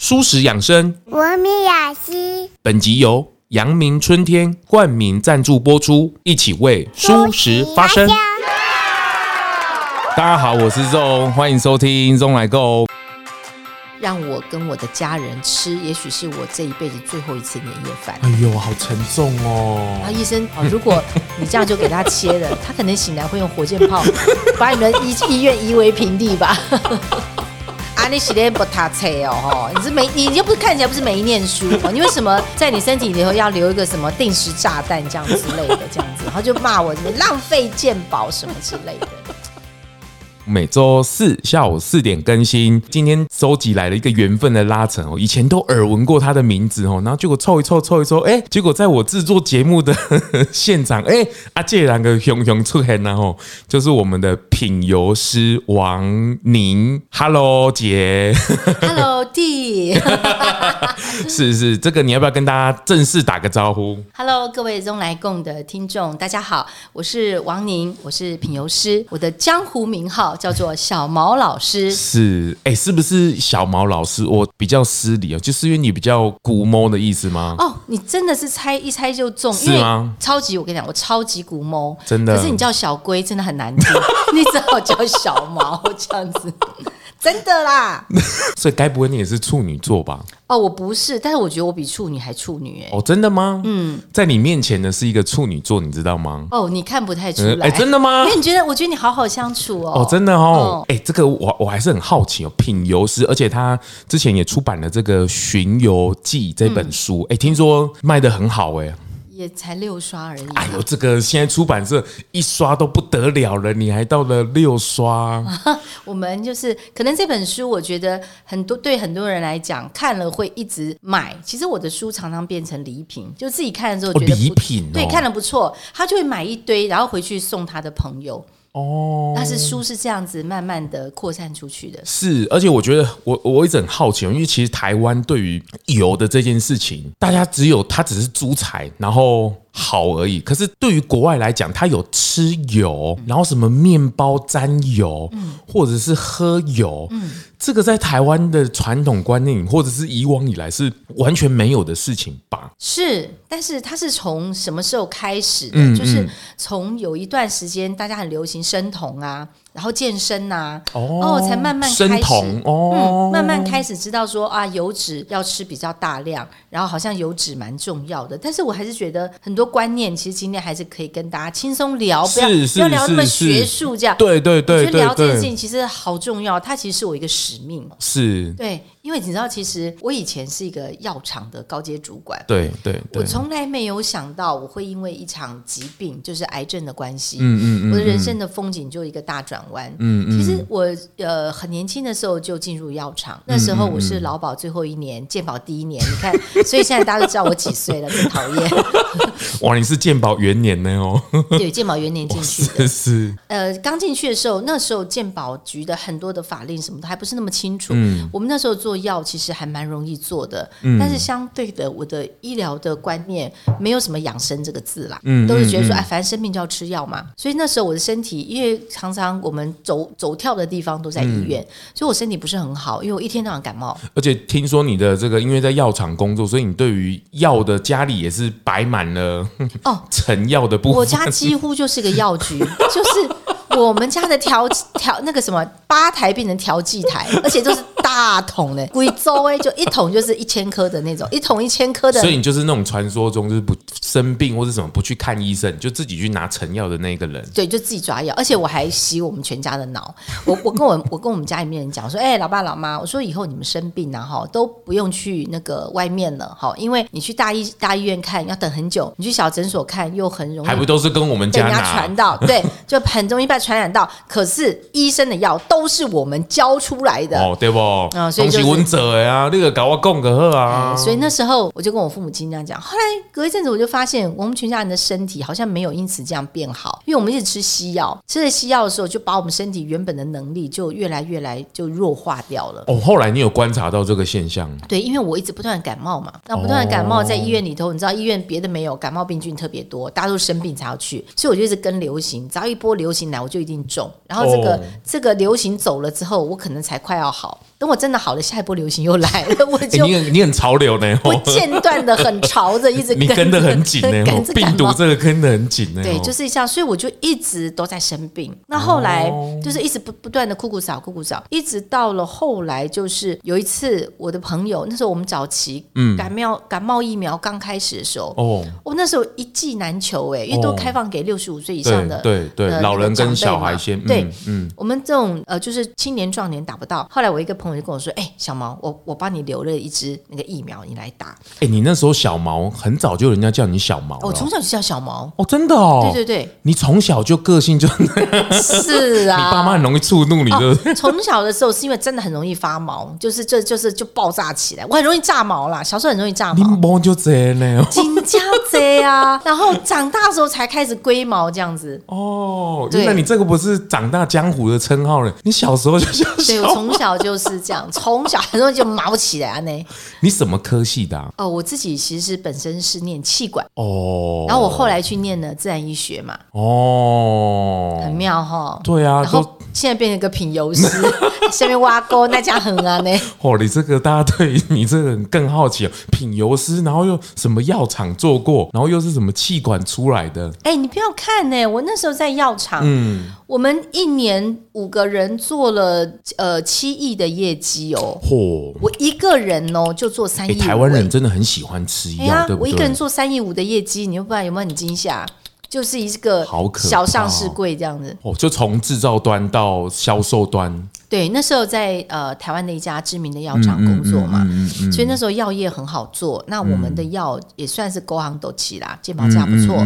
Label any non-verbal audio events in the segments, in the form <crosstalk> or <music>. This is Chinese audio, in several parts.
蔬食养生，文明雅集。本集由阳明春天冠名赞助播出，一起为舒食发声。大家好，我是 ZONG，欢迎收听咙来购。让我跟我的家人吃，也许是我这一辈子最后一次年夜饭。哎呦，好沉重哦！啊，医生，如果你这样就给他切了，他可能醒来会用火箭炮把你们医医院夷为平地吧。你洗脸不他车哦，你是没，你又不是看起来不是没念书哦，你为什么在你身体里头要留一个什么定时炸弹这样之类的这样子，然后就骂我什么浪费健保什么之类的。每周四下午四点更新。今天收集来了一个缘分的拉扯哦，以前都耳闻过他的名字哦，然后结果凑一凑凑一凑，哎，结果在我制作节目的 <laughs> 现场，哎，阿这两个熊熊出现然后就是我们的品油师王宁，Hello 姐，Hello 弟，<laughs> <laughs> 是是，这个你要不要跟大家正式打个招呼？Hello，各位咙来共的听众，大家好，我是王宁，我是品油师，我的江湖名号。叫做小毛老师，是哎、欸，是不是小毛老师？我比较失礼哦，就是因为你比较古猫的意思吗？哦，你真的是猜一猜就中，是吗？超级，我跟你讲，我超级古猫，真的。可是你叫小龟真的很难听，<laughs> 你只好叫小毛这样子。真的啦，<laughs> 所以该不会你也是处女座吧？哦，我不是，但是我觉得我比处女还处女哎。哦，真的吗？嗯，在你面前的是一个处女座，你知道吗？哦，你看不太出来。哎，真的吗？因为你觉得，我觉得你好好相处哦。哦，真的哦。哎，这个我我还是很好奇哦。品游师，而且他之前也出版了这个《巡游记》这本书，哎，听说卖的很好哎。也才六刷而已。哎呦，这个现在出版社一刷都不得了了，你还到了六刷？<laughs> 我们就是可能这本书，我觉得很多对很多人来讲，看了会一直买。其实我的书常常变成礼品，就自己看了之后觉得礼品，哦，对，看了不错，他就会买一堆，然后回去送他的朋友。哦，但是书是这样子慢慢的扩散出去的。是，而且我觉得我我一直很好奇，因为其实台湾对于油的这件事情，大家只有它只是租材，然后。好而已，可是对于国外来讲，他有吃油，然后什么面包沾油，或者是喝油，这个在台湾的传统观念，或者是以往以来是完全没有的事情吧？是，但是它是从什么时候开始的？就是从有一段时间大家很流行生酮啊。然后健身呐、啊，哦，才慢慢开始，哦、嗯，慢慢开始知道说啊，油脂要吃比较大量，然后好像油脂蛮重要的。但是我还是觉得很多观念，其实今天还是可以跟大家轻松聊，不要不要聊那么学术这样。对对对，我觉得聊这件事情其实好重要，它其实是我一个使命。是，对。因为你知道，其实我以前是一个药厂的高阶主管，对对，对，我从来没有想到我会因为一场疾病，就是癌症的关系，嗯嗯，嗯，我的人生的风景就一个大转弯，嗯嗯。其实我呃很年轻的时候就进入药厂，那时候我是劳保最后一年，健保第一年，你看，所以现在大家都知道我几岁了，真讨厌。<laughs> 哇，你是健保元年呢哦？对，健保元年进去的，是，是。呃，刚进去的时候，那时候健保局的很多的法令什么的还不是那么清楚，嗯，我们那时候做。药其实还蛮容易做的，嗯，但是相对的，我的医疗的观念没有什么养生这个字啦，嗯，都是觉得说，哎，反正生病就要吃药嘛。所以那时候我的身体，因为常常我们走走跳的地方都在医院，嗯，所以我身体不是很好，因为我一天到晚感冒。而且听说你的这个，因为在药厂工作，所以你对于药的家里也是摆满了哦成药的部分。我家几乎就是个药局，<laughs> 就是我们家的调调那个什么吧台变成调剂台，而且都是。大桶的，<laughs> 贵州哎，就一桶就是一千颗的那种，一桶一千颗的。所以你就是那种传说中就是不生病或者什么不去看医生，就自己去拿成药的那个人。对，就自己抓药，而且我还洗我们全家的脑。我我跟我我跟我们家里面人讲说，哎、欸，老爸老妈，我说以后你们生病啊哈，都不用去那个外面了哈，因为你去大医大医院看要等很久，你去小诊所看又很容易，还不都是跟我们家传到？对，就很容易被传染到。可是医生的药都是我们教出来的，哦，对不？啊，所以就是稳者呀，那个搞我供个喝啊。所以那时候我就跟我父母亲这样讲。后来隔一阵子，我就发现我们全家人的身体好像没有因此这样变好，因为我们一直吃西药，吃了西药的时候，就把我们身体原本的能力就越来越来就弱化掉了。哦，后来你有观察到这个现象？对，因为我一直不断感冒嘛，那不断的感冒在医院里头，你知道医院别的没有，感冒病菌特别多，大家都生病才要去，所以我就一直跟流行，只要一波流行来，我就一定中。然后这个、哦、这个流行走了之后，我可能才快要好。等我真的好了，下一波流行又来了，<laughs> 我就、欸、你很你很潮流呢，不间断的很潮着，一直 <laughs> 跟你跟得很紧呢，<laughs> 病毒这个跟得很紧呢。对，就是这样，所以我就一直都在生病。那后来就是一直不不断的酷酷扫酷酷扫，一直到了后来，就是有一次我的朋友，那时候我们早期嗯。感冒感冒疫苗刚开始的时候哦，我那时候一剂难求哎，因为都开放给六十五岁以上的对对老人跟小孩先对嗯，我们这种呃就是青年壮年打不到。后来我一个朋友就跟我说，哎，小毛，我我帮你留了一支那个疫苗，你来打。哎，你那时候小毛很早就人家叫你小毛，我从小就叫小毛哦，真的哦，对对对，你从小就个性就 <laughs> 是啊，<laughs> 你爸妈很容易触怒你，对不对？<laughs> 从小的时候是因为真的很容易发毛，就是这就是就爆炸起来，我很容易炸毛啦，小时候很容易炸毛，你毛就这呢，紧张这啊，然后长大的时候才开始龟毛这样子哦，那你这个不是长大江湖的称号了？你小时候就叫小，对，我从小就是这样，从小很容易就毛起来呢。你什么科系的？哦，我自己其实本身是念气管哦，然后我后来去念了自然医学嘛，哦，很妙哈，对啊，然后。现在变成一个品油师，<laughs> 下面挖沟那家很啊呢。哦，你这个大家对你这个人更好奇，品油师，然后又什么药厂做过，然后又是什么气管出来的？哎，你不要看呢，我那时候在药厂，嗯，我们一年五个人做了呃七亿的业绩哦。嚯，我一个人哦就做三亿。台湾人真的很喜欢吃药，对不对？我一个人做三亿五的业绩，你又不知道有没有很惊吓？就是一个小上市柜这样子哦，就从制造端到销售端。对，那时候在呃台湾的一家知名的药厂工作嘛，所以那时候药业很好做。那我们的药也算是高行斗起啦，健保价不错，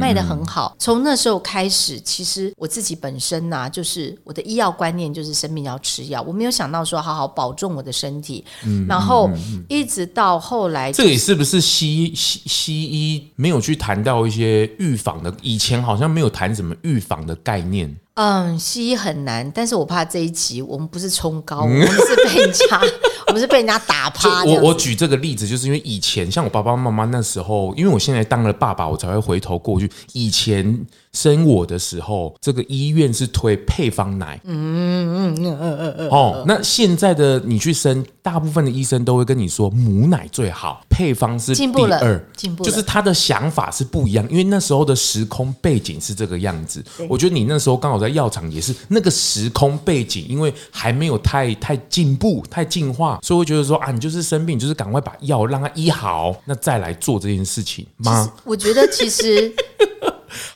卖的很好。从那时候开始，其实我自己本身呐，就是我的医药观念就是生病要吃药，我没有想到说好好保重我的身体。然后一直到后来，这里是不是西西西医没有去谈到一些预防的？以前好像没有谈什么预防的概念。嗯，西医很难，但是我怕这一集我们不是冲高，我们是被人家，我们是被人家打 <laughs> 趴。我我举这个例子，就是因为以前像我爸爸妈妈那时候，因为我现在当了爸爸，我才会回头过去。以前生我的时候，这个医院是推配方奶。嗯嗯嗯嗯嗯嗯。哦，那现在的你去生，大部分的医生都会跟你说母奶最好，配方是第二。进步了，进步了。就是他的想法是不一样，因为那时候的时空背景是这个样子。我觉得你那时候刚好。在药厂也是那个时空背景，因为还没有太太进步、太进化，所以我觉得说啊，你就是生病，就是赶快把药让它医好，那再来做这件事情吗？我觉得其实。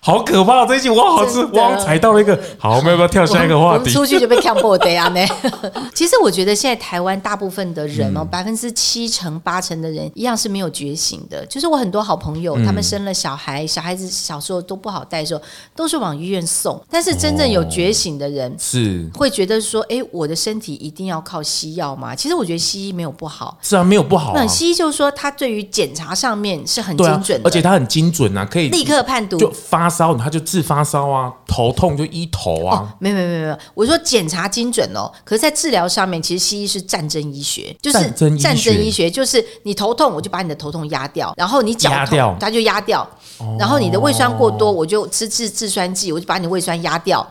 好可怕！这一集我好吃，我踩到了一个。好，我们要不要跳下一个话题？出去就被 <laughs> 强迫的呀呢。<laughs> 其实我觉得现在台湾大部分的人哦，百分之七成八成的人一样是没有觉醒的。就是我很多好朋友，他们生了小孩，小孩子小时候都不好带的时候，都是往医院送。但是真正有觉醒的人，是会觉得说，哎，我的身体一定要靠西药吗？其实我觉得西医没有不好，是啊，没有不好。那西医就是说，他对于检查上面是很精准的，而且他很精准啊，可以立刻判读。发烧，他就治发烧啊；头痛就医头啊。哦、没有没有没有，我说检查精准哦。可是，在治疗上面，其实西医是战争医学，就是战争医学，战争医学就是你头痛，我就把你的头痛压掉；然后你脚痛，压掉它就压掉；哦、然后你的胃酸过多，我就吃治治酸剂，我就把你的胃酸压掉。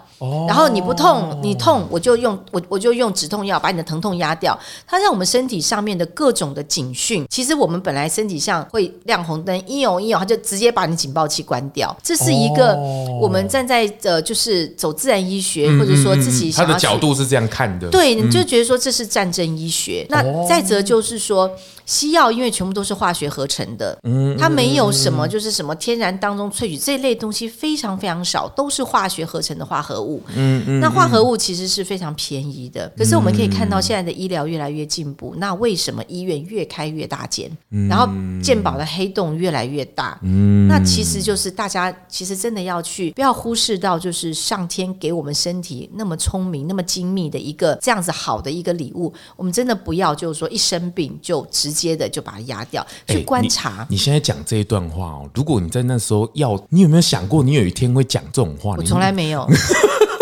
然后你不痛，你痛我就用我我就用止痛药把你的疼痛压掉。它让我们身体上面的各种的警讯，其实我们本来身体上会亮红灯，一有一有，它就直接把你警报器关掉。这是一个我们站在呃，就是走自然医学，或者说自己他的角度是这样看的。对，你就觉得说这是战争医学。那再则就是说。西药因为全部都是化学合成的，它没有什么就是什么天然当中萃取这类东西非常非常少，都是化学合成的化合物。嗯嗯，那化合物其实是非常便宜的。可是我们可以看到现在的医疗越来越进步，那为什么医院越开越大间，然后健保的黑洞越来越大？嗯，那其实就是大家其实真的要去不要忽视到，就是上天给我们身体那么聪明、那么精密的一个这样子好的一个礼物，我们真的不要就是说一生病就直。接的就把它压掉，去观察。你，你现在讲这一段话哦，如果你在那时候要，你有没有想过，你有一天会讲这种话？我从来没有。<laughs>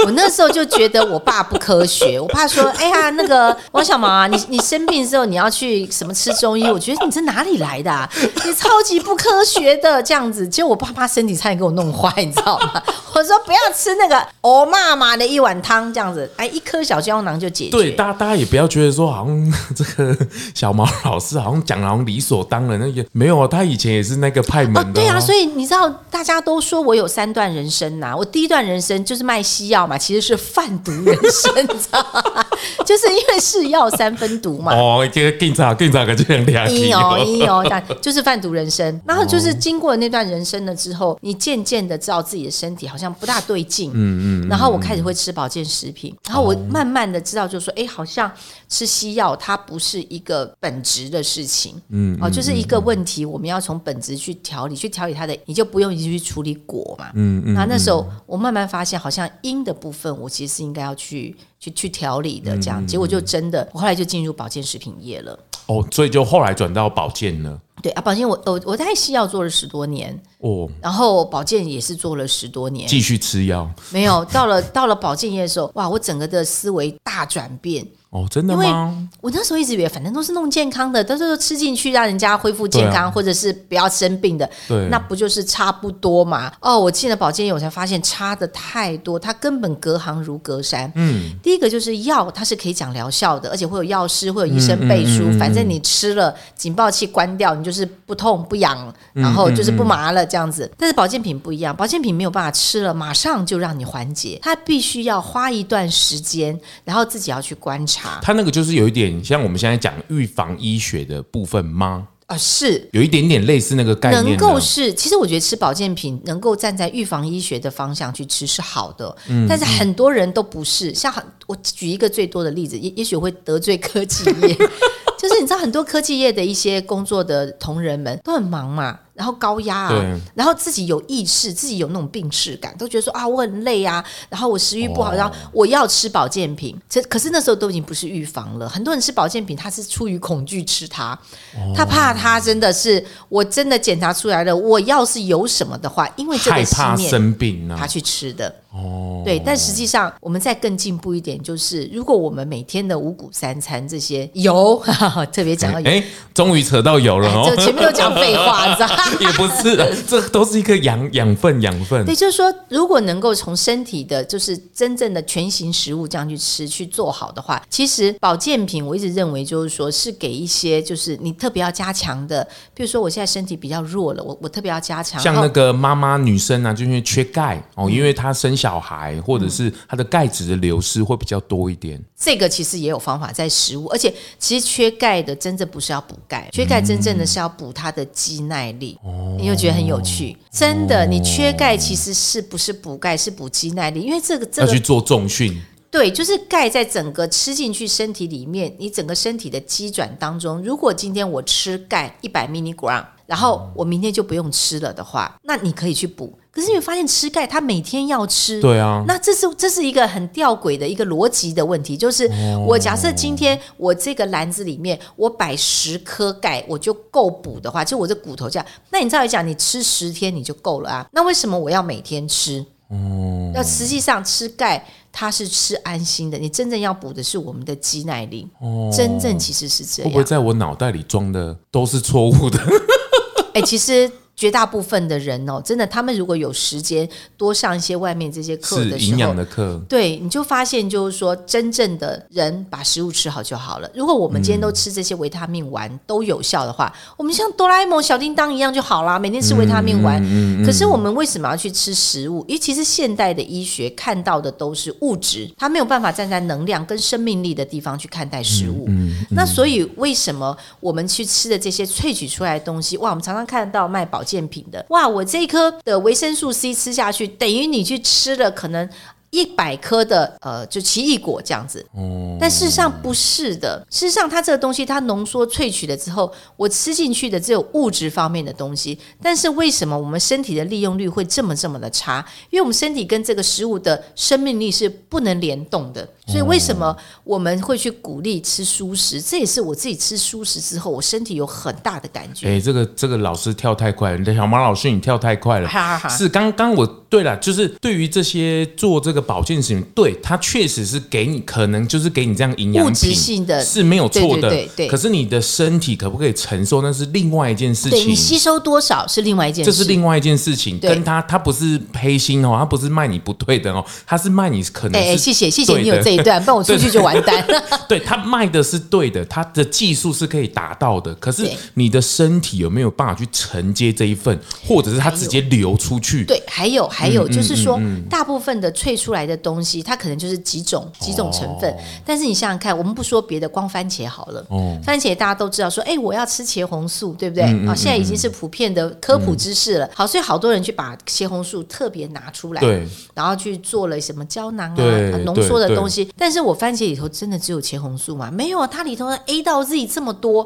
我那时候就觉得我爸不科学，我爸说：“哎呀，那个王小毛啊，你你生病的时候你要去什么吃中医？我觉得你这哪里来的啊？你超级不科学的这样子。”结果我爸妈身体差点给我弄坏，你知道吗？<laughs> 我说不要吃那个哦妈妈的一碗汤这样子，哎，一颗小胶囊就解决。对，大家大家也不要觉得说好像 <laughs> 这个小毛老师好好像讲好像理所当然，那个没有啊，他以前也是那个派门的、哦。对啊，所以你知道大家都说我有三段人生呐、我第一段人生就是卖西药嘛，其实是贩毒人生，你知道吗？<laughs> 就是因为是药三分毒嘛。哦，这个更早更早个这样两一哦一哦，但就是贩毒人生。<laughs> 然后就是经过那段人生了之后，你渐渐的知道自己的身体好像不大对劲，嗯嗯。然后我开始会吃保健食品，然后我慢慢的知道，就是说，哎，好像吃西药它不是一个本质的事情，嗯哦，就是一个问题，我们要从本质去调理，去调理它的，你就不用一直去处理果嘛，嗯嗯。那那时候我慢慢发现，好像因的部分，我其实是应该要去。去去调理的这样，结果就真的，我后来就进入保健食品业了。哦，所以就后来转到保健了。对啊，保健我我我在西药做了十多年哦，然后保健也是做了十多年，继续吃药。没有，到了到了保健业的时候，哇，我整个的思维大转变。哦，真的吗？我那时候一直以为，反正都是弄健康的，都是吃进去让人家恢复健康，啊、或者是不要生病的。对，那不就是差不多嘛？哦，我进了保健业，我才发现差的太多，它根本隔行如隔山。嗯，第一个就是药，它是可以讲疗效的，而且会有药师，会有医生背书，嗯嗯嗯嗯、反正你吃了，警报器关掉，你就是不痛不痒，然后就是不麻了这样子。但是保健品不一样，保健品没有办法吃了马上就让你缓解，它必须要花一段时间，然后自己要去观察。他那个就是有一点像我们现在讲预防医学的部分吗？啊，是有一点点类似那个概念。能够是，其实我觉得吃保健品能够站在预防医学的方向去吃是好的，嗯，但是很多人都不是。像很，我举一个最多的例子，也也许会得罪科技业，<laughs> 就是你知道很多科技业的一些工作的同仁们都很忙嘛。然后高压啊，然后自己有意识，自己有那种病耻感，都觉得说啊，我很累啊，然后我食欲不好，哦、然后我要吃保健品。这可是那时候都已经不是预防了。很多人吃保健品，他是出于恐惧吃它，哦、他怕他真的是，我真的检查出来了，我要是有什么的话，因为这个信念，生病他去吃的。哦，对，但实际上我们再更进步一点，就是如果我们每天的五谷三餐这些油，<laughs> 特别讲到油，哎，终于扯到油了哦，就前面都讲废话，你知道吗？<laughs> 也不是，这都是一个养养分，养分。对，就是说，如果能够从身体的，就是真正的全型食物这样去吃去做好的话，其实保健品我一直认为就是说是给一些就是你特别要加强的，比如说我现在身体比较弱了，我我特别要加强，像那个妈妈女生啊，就因为缺钙哦，因为她生小孩或者是她的钙质的流失会比较多一点，这个其实也有方法在食物，而且其实缺钙的真正不是要补钙，缺钙真正的是要补它的肌耐力。哦，你又觉得很有趣，真的，你缺钙其实是不是补钙，是补肌耐力，因为这个这个要去做重训。对，就是钙在整个吃进去身体里面，你整个身体的肌转当中，如果今天我吃钙一百 milligram，然后我明天就不用吃了的话，那你可以去补。可是你会发现吃钙，它每天要吃，对啊，那这是这是一个很吊诡的一个逻辑的问题，就是我假设今天我这个篮子里面我摆十颗钙，我就够补的话，就我这骨头这样，那你照理讲，你吃十天你就够了啊？那为什么我要每天吃？哦，那实际上吃钙它是吃安心的，你真正要补的是我们的肌耐力。哦，真正其实是这样。会不会在我脑袋里装的都是错误的？<laughs> 哎、欸，其实。绝大部分的人哦，真的，他们如果有时间多上一些外面这些课的时候，营养的课，对，你就发现就是说，真正的人把食物吃好就好了。如果我们今天都吃这些维他命丸都有效的话，嗯、我们像哆啦 A 梦、小叮当一样就好啦，每天吃维他命丸。嗯嗯嗯、可是我们为什么要去吃食物？因为其实现代的医学看到的都是物质，它没有办法站在能量跟生命力的地方去看待食物。那所以为什么我们去吃的这些萃取出来的东西？哇，我们常常看得到卖保健品的哇，我这一颗的维生素 C 吃下去，等于你去吃了可能。一百颗的呃，就奇异果这样子，但事实上不是的。事实上，它这个东西它浓缩萃取了之后，我吃进去的只有物质方面的东西。但是为什么我们身体的利用率会这么这么的差？因为我们身体跟这个食物的生命力是不能联动的。所以为什么我们会去鼓励吃蔬食？这也是我自己吃蔬食之后，我身体有很大的感觉。哎，这个这个老师跳太快了，小马老师你跳太快了。是刚刚我对了，就是对于这些做这个。保健食品，对它确实是给你，可能就是给你这样营养物质性的是没有错的，对对对对，可是你的身体可不可以承受，那是另外一件事情。对，你吸收多少是另外一件事，这是另外一件事情，跟他他不是黑心哦，他不是卖你不对的哦，他是卖你可能。哎，谢谢谢谢你有这一段，不然我出去就完蛋了。<laughs> 对，他卖的是对的，他的技术是可以达到的，可是你的身体有没有办法去承接这一份，或者是他直接流出去？对，还有还有就是说，大部分的萃出来的东西，它可能就是几种几种成分。但是你想想看，我们不说别的，光番茄好了，番茄大家都知道说，哎，我要吃茄红素，对不对？啊，现在已经是普遍的科普知识了。好，所以好多人去把茄红素特别拿出来，然后去做了什么胶囊啊、浓缩的东西。但是我番茄里头真的只有茄红素吗？没有啊，它里头的 A 到 Z 这么多，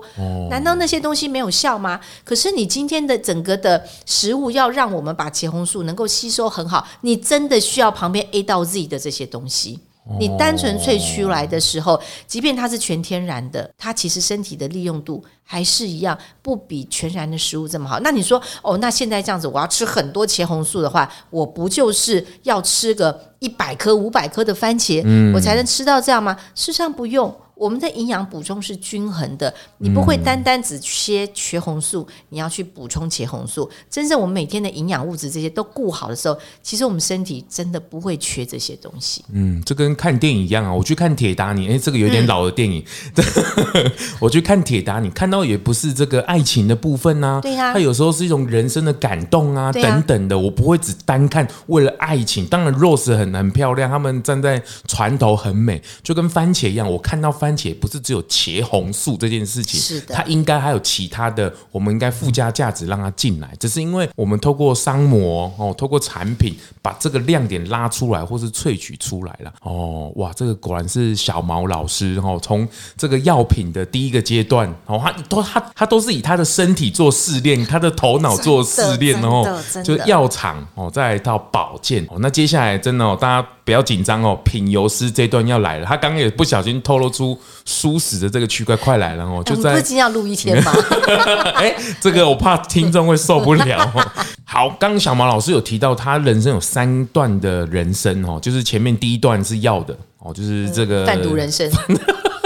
难道那些东西没有效吗？可是你今天的整个的食物要让我们把茄红素能够吸收很好，你真的需要旁边 A 到 Z 的这些东西。你单纯萃出来的时候，即便它是全天然的，它其实身体的利用度还是一样，不比全然的食物这么好。那你说，哦，那现在这样子，我要吃很多茄红素的话，我不就是要吃个一百颗、五百颗的番茄，我才能吃到这样吗？事实上不用。我们的营养补充是均衡的，你不会单单只缺茄红素，你要去补充茄红素。真正我们每天的营养物质这些都顾好的时候，其实我们身体真的不会缺这些东西。嗯，这跟看电影一样啊。我去看《铁达尼》，哎，这个有点老的电影。嗯、<laughs> 我去看《铁达尼》，看到也不是这个爱情的部分啊。对呀、啊。它有时候是一种人生的感动啊，啊等等的。我不会只单看为了爱情。当然，Rose 很很漂亮，他们站在船头很美，就跟番茄一样。我看到番。番茄不是只有茄红素这件事情，是的，它应该还有其他的，我们应该附加价值让它进来。只是因为我们透过商模哦，透过产品把这个亮点拉出来，或是萃取出来了。哦，哇，这个果然是小毛老师哦，从这个药品的第一个阶段哦，他都他他都是以他的身体做试炼，他的头脑做试炼哦，就药厂哦，再来一套保健哦。那接下来真的哦，大家。不要紧张哦，品油师这段要来了。他刚刚也不小心透露出舒适的这个区块，快来了哦！就在不是要录一天吗？<laughs> 哎，这个我怕听众会受不了。<laughs> 好，刚刚小毛老师有提到，他人生有三段的人生哦，就是前面第一段是要的哦，就是这个贩毒人生。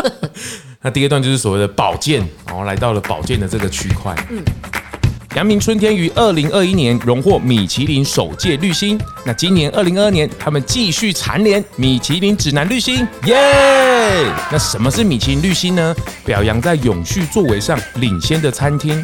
<laughs> 那第二段就是所谓的保健，然后来到了保健的这个区块。嗯。阳明春天于二零二一年荣获米其林首届绿星，那今年二零二二年他们继续蝉联米其林指南绿星，耶、那什么是米其林绿星呢？表扬在永续作为上领先的餐厅。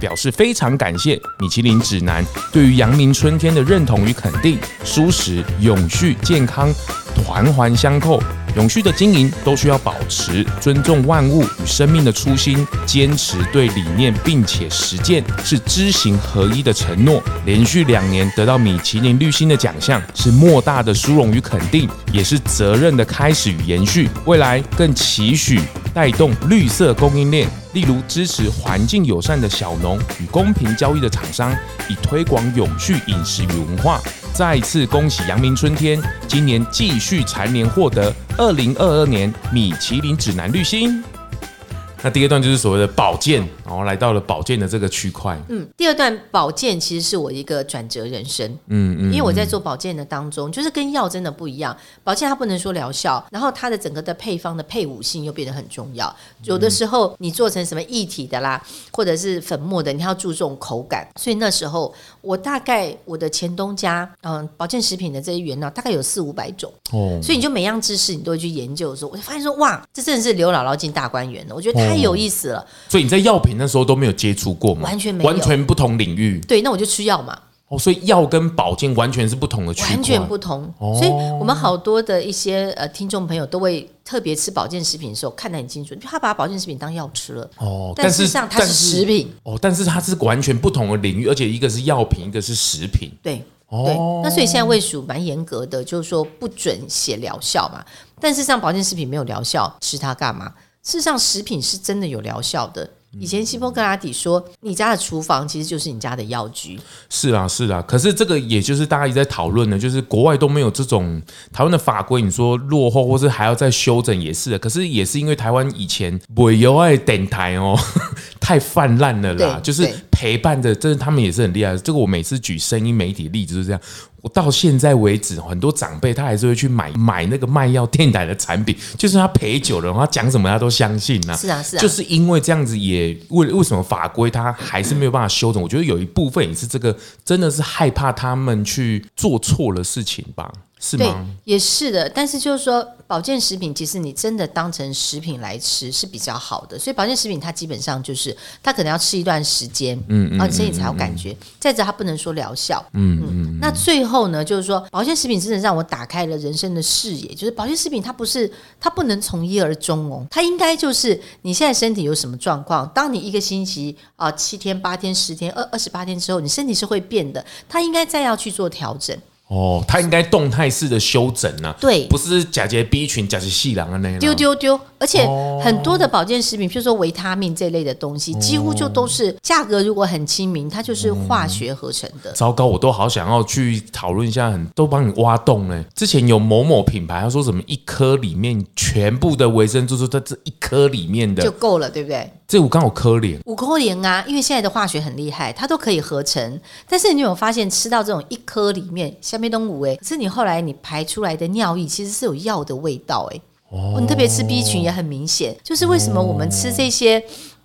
表示非常感谢米其林指南对于阳明春天的认同与肯定，舒适永续健康环环相扣，永续的经营都需要保持尊重万物与生命的初心，坚持对理念并且实践是知行合一的承诺。连续两年得到米其林绿星的奖项，是莫大的殊荣与肯定，也是责任的开始与延续。未来更期许带动绿色供应链。例如支持环境友善的小农与公平交易的厂商，以推广永续饮食与文化。再次恭喜阳明春天，今年继续蝉联获得二零二二年米其林指南绿星。那第二段就是所谓的保健，然后来到了保健的这个区块。嗯，第二段保健其实是我一个转折人生。嗯嗯，因为我在做保健的当中，就是跟药真的不一样。保健它不能说疗效，然后它的整个的配方的配伍性又变得很重要。有的时候你做成什么液体的啦，或者是粉末的，你要注重口感。所以那时候我大概我的前东家，嗯，保健食品的这些原料大概有四五百种。哦，所以你就每样知识你都会去研究的时候，我就发现说哇，这真的是刘姥姥进大观园了。我觉得。太有意思了，所以你在药品那时候都没有接触过吗？完全没有，完全不同领域。对，那我就吃药嘛。哦，所以药跟保健完全是不同的区块，完全不同。哦，所以我们好多的一些呃听众朋友都会特别吃保健食品的时候看得很清楚，他把保健食品当药吃了。哦，但事实上它是食品。哦，但是它是完全不同的领域，而且一个是药品，一个是食品。对。哦，对，那所以现在卫署蛮严格的，就是说不准写疗效嘛。但是上保健食品没有疗效，吃它干嘛？事实上，食品是真的有疗效的。以前希波克拉底说，你家的厨房其实就是你家的药局。是啊，是啊。可是这个也就是大家一直在讨论的，就是国外都没有这种台湾的法规，你说落后，或是还要再修整，也是的。可是也是因为台湾以前不有爱电台哦，<laughs> 太泛滥了啦，就是陪伴的，真的他们也是很厉害。这个我每次举声音媒体例子就是这样。到现在为止，很多长辈他还是会去买买那个卖药电台的产品，就是他陪酒了，他讲什么他都相信呐。是啊，是啊，就是因为这样子，也为为什么法规他还是没有办法修整？我觉得有一部分也是这个，真的是害怕他们去做错了事情吧。对，也是的。但是就是说，保健食品其实你真的当成食品来吃是比较好的。所以保健食品它基本上就是它可能要吃一段时间，嗯，然后你身体才有感觉。嗯嗯、再者，它不能说疗效，嗯嗯，嗯。那最后呢，就是说保健食品真的让我打开了人生的视野。就是保健食品它不是它不能从一而终哦，它应该就是你现在身体有什么状况，当你一个星期啊、呃、七天八天十天二二十八天之后，你身体是会变的，它应该再要去做调整。哦，它应该动态式的修整呐、啊，对，不是假节 B 群，假节细囊的那样丢丢丢。而且很多的保健食品，譬如说维他命这类的东西，几乎就都是价格如果很亲民，它就是化学合成的。糟糕，我都好想要去讨论一下，很都帮你挖洞呢。之前有某某品牌，他说什么一颗里面全部的维生素都在这一颗里面的就够了，对不对？这我刚好颗粒，五颗粒啊，因为现在的化学很厉害，它都可以合成。但是你有发现，吃到这种一颗里面下面都五哎，可是你后来你排出来的尿液其实是有药的味道哎。哦，你特别吃 B 群也很明显，就是为什么我们吃这些，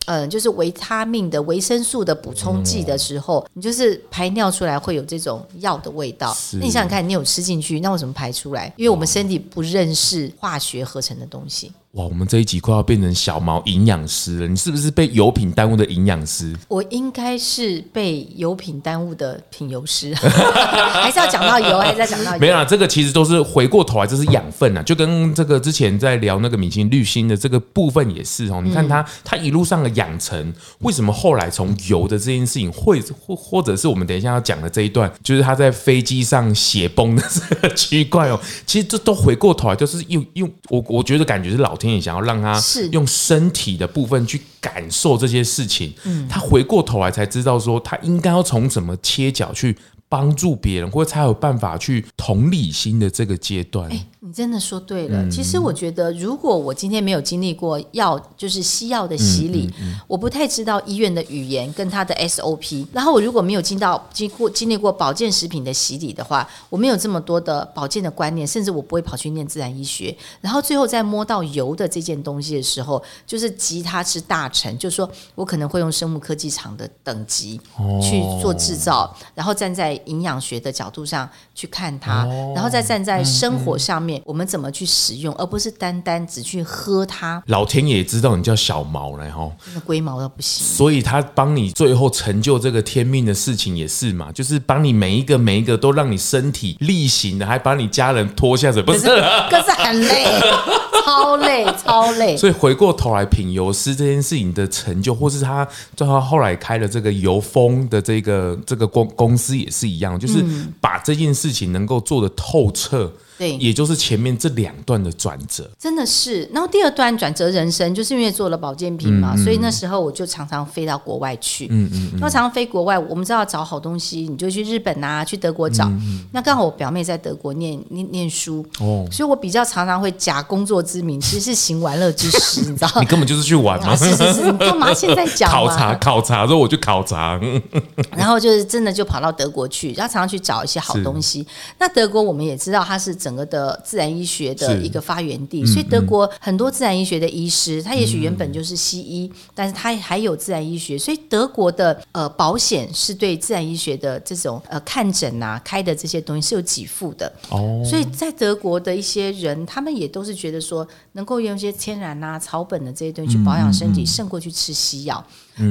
嗯、呃，就是维他命的、维生素的补充剂的时候，你就是排尿出来会有这种药的味道。那你想想看，你有吃进去，那为什么排出来？因为我们身体不认识化学合成的东西。哇，我们这一集快要变成小毛营养师了。你是不是被油品耽误的营养师？我应该是被油品耽误的品油师，<laughs> 还是要讲到油，还是要讲到油？没有啦，这个其实都是回过头来，这是养分啊，就跟这个之前在聊那个米其林绿星的这个部分也是哦。你看他，他一路上的养成，为什么后来从油的这件事情，会或或者是我们等一下要讲的这一段，就是他在飞机上血崩的这个奇怪哦，其实这都回过头来，就是用用我我觉得感觉是老。天也想要让他用身体的部分去感受这些事情，他回过头来才知道说，他应该要从什么切角去帮助别人，或者才有办法去同理心的这个阶段。欸你真的说对了。其实我觉得，如果我今天没有经历过药，就是西药的洗礼，我不太知道医院的语言跟他的 SOP。然后我如果没有经到经过经历过保健食品的洗礼的话，我没有这么多的保健的观念，甚至我不会跑去念自然医学。然后最后再摸到油的这件东西的时候，就是集他是大成，就是说我可能会用生物科技厂的等级去做制造，然后站在营养学的角度上去看它，然后再站在生活上面。我们怎么去使用，而不是单单只去喝它。老天爷知道你叫小毛了哈，那龟毛都不行。所以他帮你最后成就这个天命的事情也是嘛，就是帮你每一个每一个都让你身体力行的，还把你家人拖下水，不是？可是很累，<laughs> 超累，超累。所以回过头来品油师这件事情的成就，或是他最后后来开了这个油封的这个这个公公司也是一样，就是把这件事情能够做得透彻。对，也就是前面这两段的转折，真的是。然后第二段转折人生，就是因为做了保健品嘛，嗯嗯、所以那时候我就常常飞到国外去。嗯嗯，那、嗯、常常飞国外，我们知道找好东西，你就去日本啊，去德国找。那刚好我表妹在德国念念念书，哦，所以我比较常常会假工作之名，其实是行玩乐之实，你知道？你根本就是去玩嘛。是是是，你干嘛 <laughs> 现在讲？考察考察，说我去考察。<laughs> 然后就是真的就跑到德国去，然后常常去找一些好东西。那德国我们也知道，它是整。整个的自然医学的一个发源地，所以德国很多自然医学的医师，他也许原本就是西医，但是他还有自然医学，所以德国的呃保险是对自然医学的这种呃看诊啊开的这些东西是有给付的。哦，所以在德国的一些人，他们也都是觉得说，能够用一些天然啊草本的这些东西去保养身体，胜过去吃西药。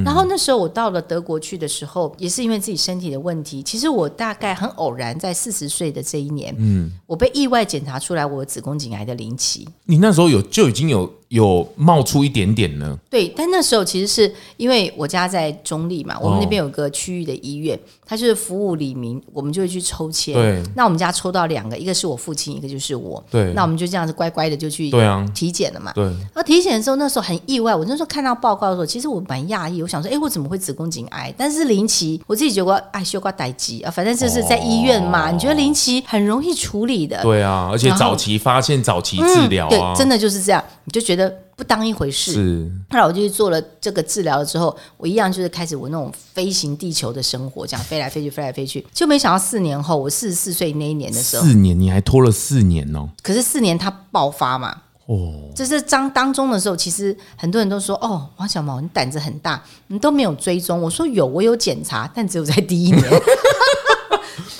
然后那时候我到了德国去的时候，也是因为自己身体的问题。其实我大概很偶然，在四十岁的这一年，嗯，我被意外检查出来我有子宫颈癌的零期。你那时候有就已经有有冒出一点点呢？对，但那时候其实是因为我家在中立嘛，我们那边有个区域的医院，它就是服务李明，我们就会去抽签。对，那我们家抽到两个，一个是我父亲，一个就是我。对，那我们就这样子乖乖的就去对啊体检了嘛。对，然后体检的时候，那时候很意外，我那时候看到报告的时候，其实我蛮讶异，我想说，哎，我怎么会子宫颈癌？但是林奇，我自己觉得，哎，修挂待机啊，反正就是在医院嘛，哦、你觉得林奇很容易处理的。对啊，而且早期发现，早期治疗、啊嗯，对，真的就是这样，你就觉得。不当一回事。是，后来我就去做了这个治疗了之后，我一样就是开始我那种飞行地球的生活，这样飞来飞去，飞来飞去。就没想到四年后，我四十四岁那一年的时候，四年你还拖了四年哦。可是四年它爆发嘛，哦，就是当当中的时候，其实很多人都说，哦，王小毛你胆子很大，你都没有追踪。我说有，我有检查，但只有在第一年。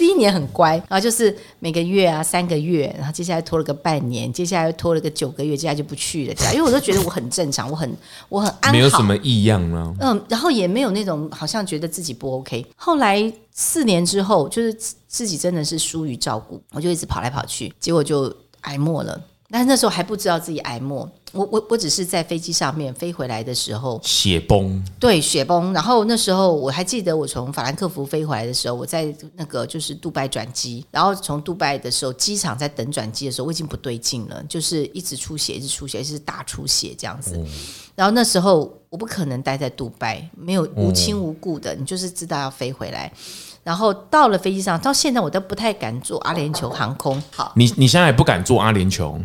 第一年很乖，然后就是每个月啊三个月，然后接下来拖了个半年，接下来又拖了个九个月，接下来就不去了，这样，<laughs> 因为我都觉得我很正常，我很我很安好，没有什么异样呢。嗯，然后也没有那种好像觉得自己不 OK。后来四年之后，就是自己真的是疏于照顾，我就一直跑来跑去，结果就挨没了。但是那时候还不知道自己癌末，我我我只是在飞机上面飞回来的时候雪崩，对，雪崩。然后那时候我还记得，我从法兰克福飞回来的时候，我在那个就是杜拜转机，然后从杜拜的时候，机场在等转机的时候，我已经不对劲了，就是一直出血，一直出血，一直大出血这样子。嗯、然后那时候我不可能待在杜拜，没有无亲无故的，你就是知道要飞回来。然后到了飞机上，到现在我都不太敢坐阿联酋航空。好，你你现在也不敢坐阿联酋？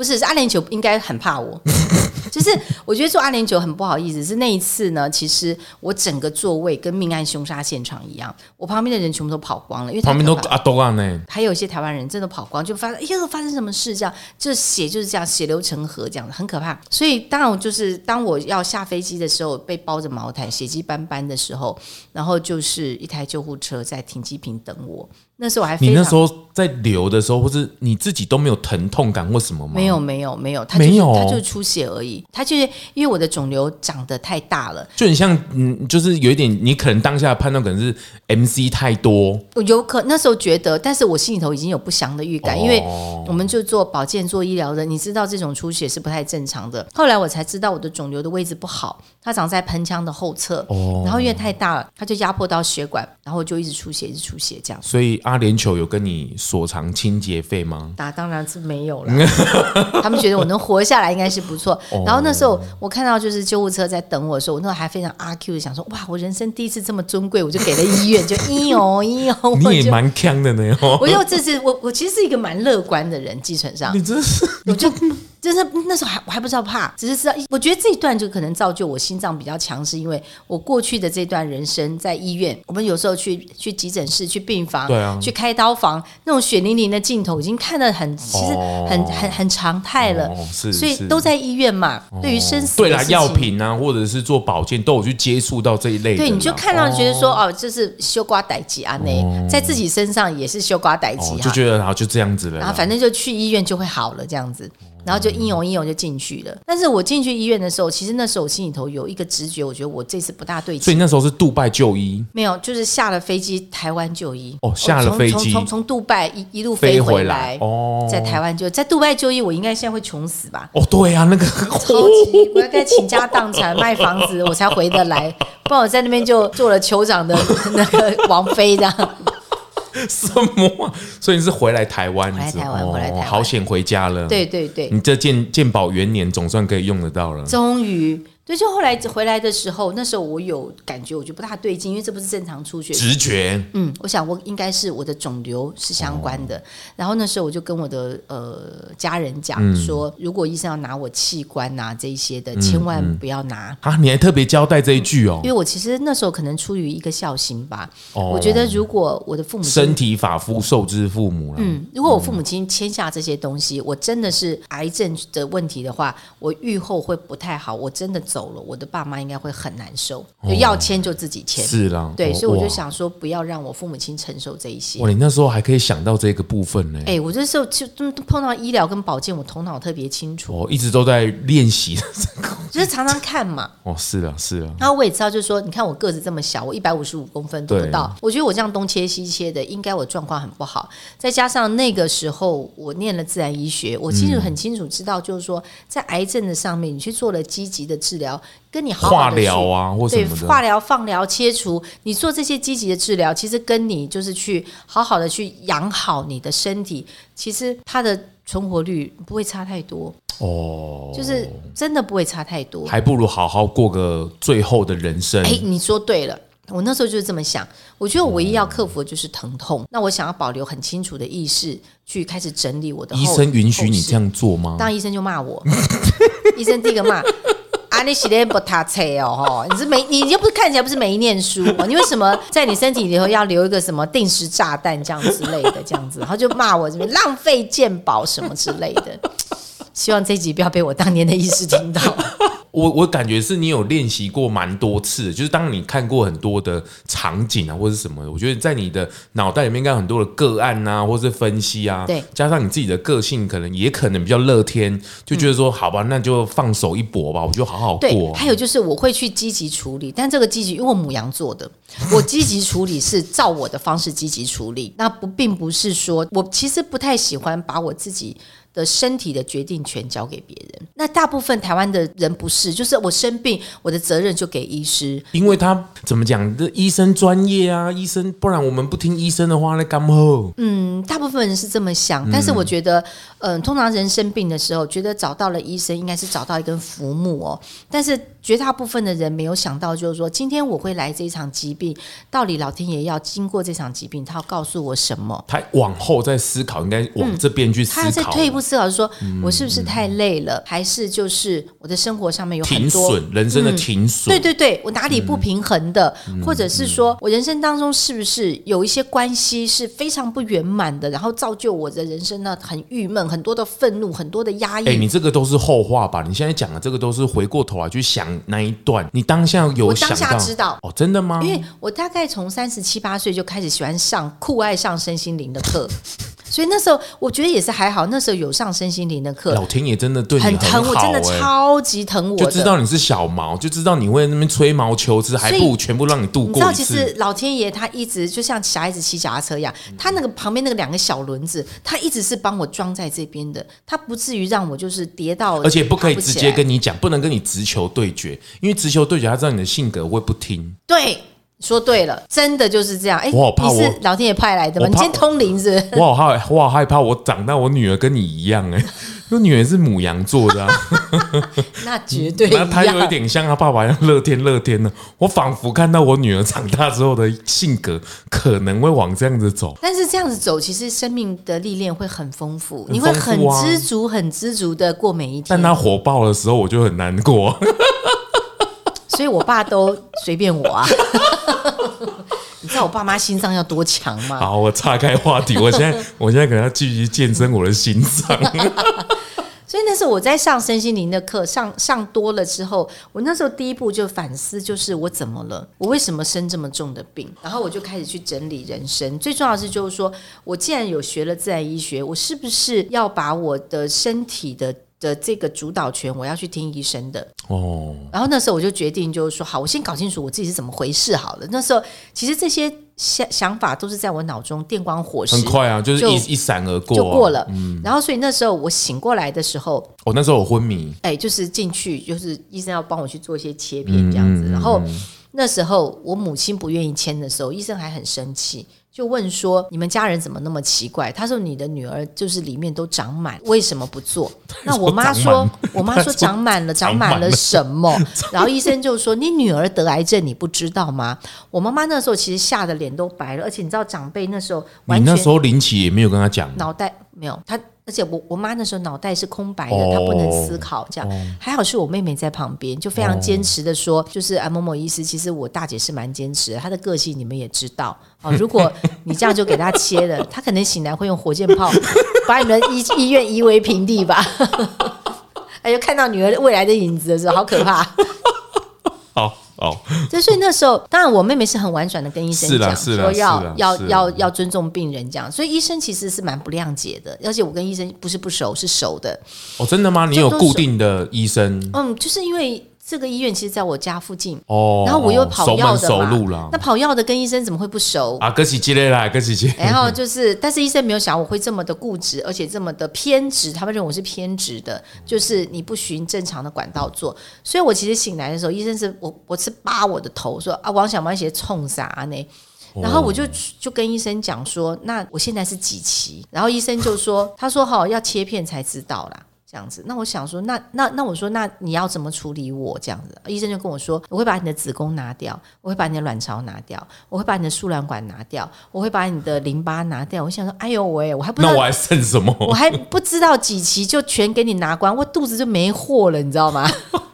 不是，是阿联酋应该很怕我，<laughs> 就是我觉得做阿联酋很不好意思。是那一次呢，其实我整个座位跟命案凶杀现场一样，我旁边的人全部都跑光了，因为旁边都阿多啊呢，还有一些台湾人真的跑光，就发现哎呦发生什么事这样，就血就是这样血流成河这样很可怕。所以当然我就是当我要下飞机的时候，被包着毛毯，血迹斑斑的时候，然后就是一台救护车在停机坪等我。那时候我还你那时候在流的时候，或是你自己都没有疼痛感或什么吗？没有没有没有，它就是、没有，它就是出血而已。它就是因为我的肿瘤长得太大了，就很像嗯，就是有一点，你可能当下的判断可能是 MC 太多，有可那时候觉得，但是我心里头已经有不祥的预感，哦、因为我们就做保健做医疗的，你知道这种出血是不太正常的。后来我才知道我的肿瘤的位置不好，它长在盆腔的后侧，哦、然后因为太大了，它就压迫到血管，然后就一直出血，一直出血这样。所以。阿联酋有跟你索偿清洁费吗？那当然是没有了。<laughs> 他们觉得我能活下来应该是不错。然后那时候我看到就是救护车在等我的时候，我那时候还非常阿 Q 的想说：哇，我人生第一次这么尊贵，我就给了医院，就咦哦咦哦。你也蛮强的呢。我又这是我我其实是一个蛮乐观的人，基本上。你真是，我就。就是那时候还我还不知道怕，只是知道，我觉得这一段就可能造就我心脏比较强是，因为我过去的这段人生在医院，我们有时候去去急诊室、去病房、对啊，去开刀房，那种血淋淋的镜头已经看得很，其实很很很常态了，哦、是，所以都在医院嘛。哦、对于生死，对啦，药品啊，或者是做保健，都有去接触到这一类的。对，你就看到觉得说哦，就是修瓜歹吉啊，那、哦、在自己身上也是修瓜歹吉、哦，就觉得然后就这样子了，然后反正就去医院就会好了，这样子。然后就应用应用就进去了，但是我进去医院的时候，其实那时候我心里头有一个直觉，我觉得我这次不大对劲。所以那时候是杜拜就医？没有，就是下了飞机台湾就医。哦，下了飞机，从从从杜拜一一路飞回来。哦，在台湾就在杜拜就医，我应该现在会穷死吧？哦，对啊，那个 <laughs> 超级，我要该倾家荡产卖房子，我才回得来，不然我在那边就做了酋长的那个王妃这样。<laughs> 什么、啊？所以你是回来台湾？回来台湾，回来台湾，好险回家了。对对对，你这健健保元年总算可以用得到了。终于。所以就后来回来的时候，那时候我有感觉，我觉得不大对劲，因为这不是正常出血。直觉。嗯，我想我应该是我的肿瘤是相关的。哦、然后那时候我就跟我的呃家人讲说，嗯、如果医生要拿我器官啊这一些的，千万不要拿。啊，你还特别交代这一句哦？因为我其实那时候可能出于一个孝心吧，哦、我觉得如果我的父母身体发肤受之父母了，嗯，如果我父母亲签下这些东西，我真的是癌症的问题的话，我愈后会不太好，我真的走。走了，我的爸妈应该会很难受，就要签就自己签。是啦，对，所以我就想说，不要让我父母亲承受这一些。哇，你那时候还可以想到这个部分呢？哎，我这时候就碰到医疗跟保健，我头脑特别清楚。我一直都在练习，<laughs> 就是常常看嘛。哦，是啊，是啊。然后我也知道，就是说，你看我个子这么小，我一百五十五公分都不到。我觉得我这样东切西切的，应该我状况很不好。再加上那个时候我念了自然医学，我其实很清楚知道，就是说，在癌症的上面，你去做了积极的治疗，跟你好好化疗啊，或什么对化疗、放疗、切除，你做这些积极的治疗，其实跟你就是去好好的去养好你的身体，其实它的存活率不会差太多哦，就是真的不会差太多，还不如好好过个最后的人生。哎，你说对了。我那时候就是这么想，我觉得我唯一要克服的就是疼痛。那我想要保留很清楚的意识，去开始整理我的。医生允许你这样做吗？当医生就骂我，<laughs> 医生第一个骂啊，你系列不擦车哦吼，你是没，你又不是看起来不是没念书，你为什么在你身体里头要留一个什么定时炸弹这样之类的这样子，然后就骂我什么浪费鉴宝什么之类的。希望这集不要被我当年的医师听到。我我感觉是你有练习过蛮多次，就是当你看过很多的场景啊，或者什么，我觉得在你的脑袋里面应该有很多的个案啊，或是分析啊，对，加上你自己的个性，可能也可能比较乐天，就觉得说、嗯、好吧，那就放手一搏吧，我就好好过。对，还有就是我会去积极处理，但这个积极，因为我母羊座的，<laughs> 我积极处理是照我的方式积极处理，那不并不是说我其实不太喜欢把我自己。的身体的决定权交给别人，那大部分台湾的人不是，就是我生病，我的责任就给医师，因为他怎么讲，这医生专业啊，医生，不然我们不听医生的话，那干嘛？嗯，大部分人是这么想，但是我觉得，嗯、呃，通常人生病的时候，觉得找到了医生，应该是找到一根浮木哦，但是。绝大部分的人没有想到，就是说，今天我会来这一场疾病，到底老天爷要经过这场疾病，他要告诉我什么？他往后再思考，应该往这边去思考。嗯、他再退一步思考，是说、嗯、我是不是太累了，还是就是我的生活上面有很多停损，人生的停损、嗯？对对对，我哪里不平衡的，嗯、或者是说我人生当中是不是有一些关系是非常不圆满的，然后造就我的人生呢很郁闷，很多的愤怒，很多的压抑。哎，你这个都是后话吧？你现在讲的这个都是回过头来去想。那一段，你当下有想到？我当下知道哦，真的吗？因为我大概从三十七八岁就开始喜欢上酷爱上身心灵的课，所以那时候我觉得也是还好。那时候有上身心灵的课，老天爷真的对你很疼我，真的超级疼我。就知道你是小毛，就知道你会在那边吹毛求疵，还不如全部让你度过。你知道，其实老天爷他一直就像小孩子骑脚踏车一样，他那个旁边那个两个小轮子，他一直是帮我装在这边的，他不至于让我就是跌到，而且不可以直接跟你讲，不能跟你直球对决。因为直球对决，他知道你的性格，我会不听。对，说对了，真的就是这样。哎，我好怕我，你是老天爷派来的吗？你今天通灵是不是？我好害，我好害怕，我长大我女儿跟你一样哎。我女儿是母羊座的，啊，<laughs> 那绝对。那她有一点像她爸爸一样乐天乐天的。我仿佛看到我女儿长大之后的性格可能会往这样子走。但是这样子走，其实生命的历练会很丰富，你会很知足、很知足的过每一天。但她火爆的时候，我就很难过。所以我爸都随便我啊。<laughs> 你知道我爸妈心脏要多强吗？好，我岔开话题。我现在，<laughs> 我现在可能要继续健身我的心脏。所以那时候我在上身心灵的课，上上多了之后，我那时候第一步就反思，就是我怎么了？我为什么生这么重的病？然后我就开始去整理人生。最重要的是，就是说我既然有学了自然医学，我是不是要把我的身体的的这个主导权，我要去听医生的哦。然后那时候我就决定，就是说，好，我先搞清楚我自己是怎么回事好了。那时候其实这些想想法都是在我脑中电光火石，很快啊，就是一一闪而过，就过了。嗯。然后所以那时候我醒过来的时候，哦，那时候我昏迷，哎，就是进去，就是医生要帮我去做一些切片这样子。然后那时候我母亲不愿意签的时候，医生还很生气。就问说，你们家人怎么那么奇怪？他说，你的女儿就是里面都长满，为什么不做？<laughs> 那我妈说，我妈说长满了，长满了什么？然后医生就说，你女儿得癌症，你不知道吗？我妈妈那时候其实吓得脸都白了，而且你知道长辈那时候，你那时候林奇也没有跟他讲，脑袋没有他。而且我我妈那时候脑袋是空白的，她不能思考，这样还好是我妹妹在旁边，就非常坚持的说，就是啊某某医师，其实我大姐是蛮坚持的，她的个性你们也知道哦。<laughs> 如果你这样就给她切了，她可能醒来会用火箭炮把你们医 <laughs> 医院夷为平地吧。<laughs> 哎呦，看到女儿未来的影子的时候，好可怕。好。哦，所以那时候，当然我妹妹是很婉转的跟医生讲，说要要要要尊重病人这样，所以医生其实是蛮不谅解的，而且我跟医生不是不熟，是熟的。哦，真的吗？你有固定的医生？嗯，就是因为。这个医院其实在我家附近哦，然后我又跑药的嘛，那跑药的跟医生怎么会不熟啊？哥起接来，哥起接。然后就是，但是医生没有想我会这么的固执，而且这么的偏执，他们认为我是偏执的，就是你不循正常的管道做。所以我其实醒来的时候，医生是我我是扒我的头说啊，王小曼写冲啥呢？然后我就就跟医生讲说，那我现在是几期？然后医生就说，他说好要切片才知道啦。这样子，那我想说，那那那我说，那你要怎么处理我这样子？医生就跟我说，我会把你的子宫拿掉，我会把你的卵巢拿掉，我会把你的输卵管拿掉，我会把你的淋巴拿掉。我想说，哎呦喂，我还不知道，那我还剩什么？我还不知道几期就全给你拿光，我肚子就没货了，你知道吗？<laughs>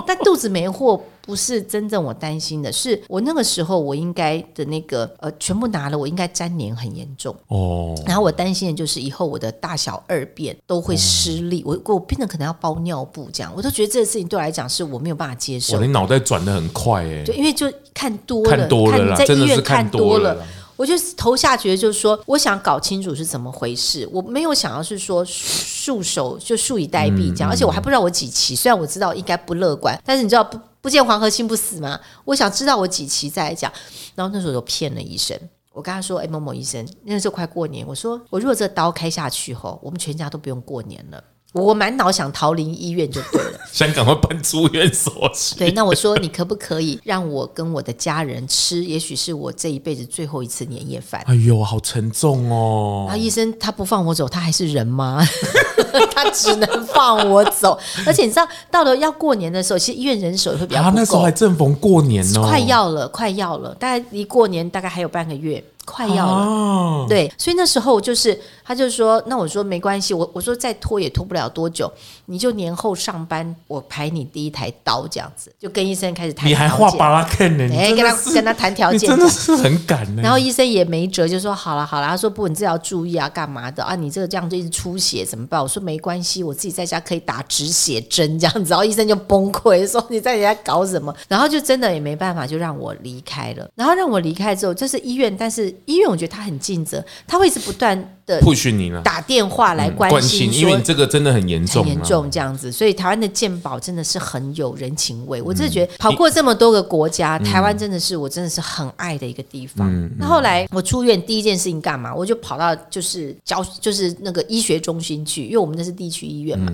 <laughs> 但肚子没货不是真正我担心的，是我那个时候我应该的那个呃全部拿了，我应该粘连很严重哦。然后我担心的就是以后我的大小二便都会失利，哦、我我变得可能要包尿布这样，我都觉得这个事情对我来讲是我没有办法接受。你脑袋转的很快哎，对，因为就看多了，看多了，看你在医院看多了。我就投下觉得就是说，我想搞清楚是怎么回事。我没有想要是说束手就束以待毙这样，而且我还不知道我几期。虽然我知道应该不乐观，但是你知道不不见黄河心不死吗？我想知道我几期再来讲。然后那时候我就骗了医生，我跟他说：“哎，某某医生，那时候快过年，我说我如果这刀开下去后，我们全家都不用过年了。”我满脑想逃离医院就对了，<laughs> 想赶快搬出院所去。对，那我说你可不可以让我跟我的家人吃？也许是我这一辈子最后一次年夜饭。哎呦，好沉重哦！然后医生他不放我走，他还是人吗？<laughs> 他只能放我走。而且你知道，到了要过年的时候，其实医院人手也会比较不够。啊，那时候还正逢过年哦，快要了，快要了，大概离过年大概还有半个月。快要了，哦、对，所以那时候就是，他就说，那我说没关系，我我说再拖也拖不了多久，你就年后上班，我排你第一台刀这样子，就跟医生开始谈。你还画巴拉看呢？哎，跟他跟他谈条件，真的是很赶呢。然后医生也没辙，就说好了好了，他说不，你这要注意啊，干嘛的啊？你这个这样就一直出血怎么办？我说没关系，我自己在家可以打止血针这样子。然后医生就崩溃说你在家搞什么？<laughs> 然后就真的也没办法，就让我离开了。然后让我离开之后，这是医院，但是医院我觉得他很。尽责，他会一直不断的 push 你了，打电话来关心，因为你这个真的很严重，严重这样子。所以台湾的健保真的是很有人情味。我真的觉得跑过这么多个国家，台湾真的是我真的是很爱的一个地方。那后来我出院第一件事情干嘛？我就跑到就是教就是那个医学中心去，因为我们那是地区医院嘛。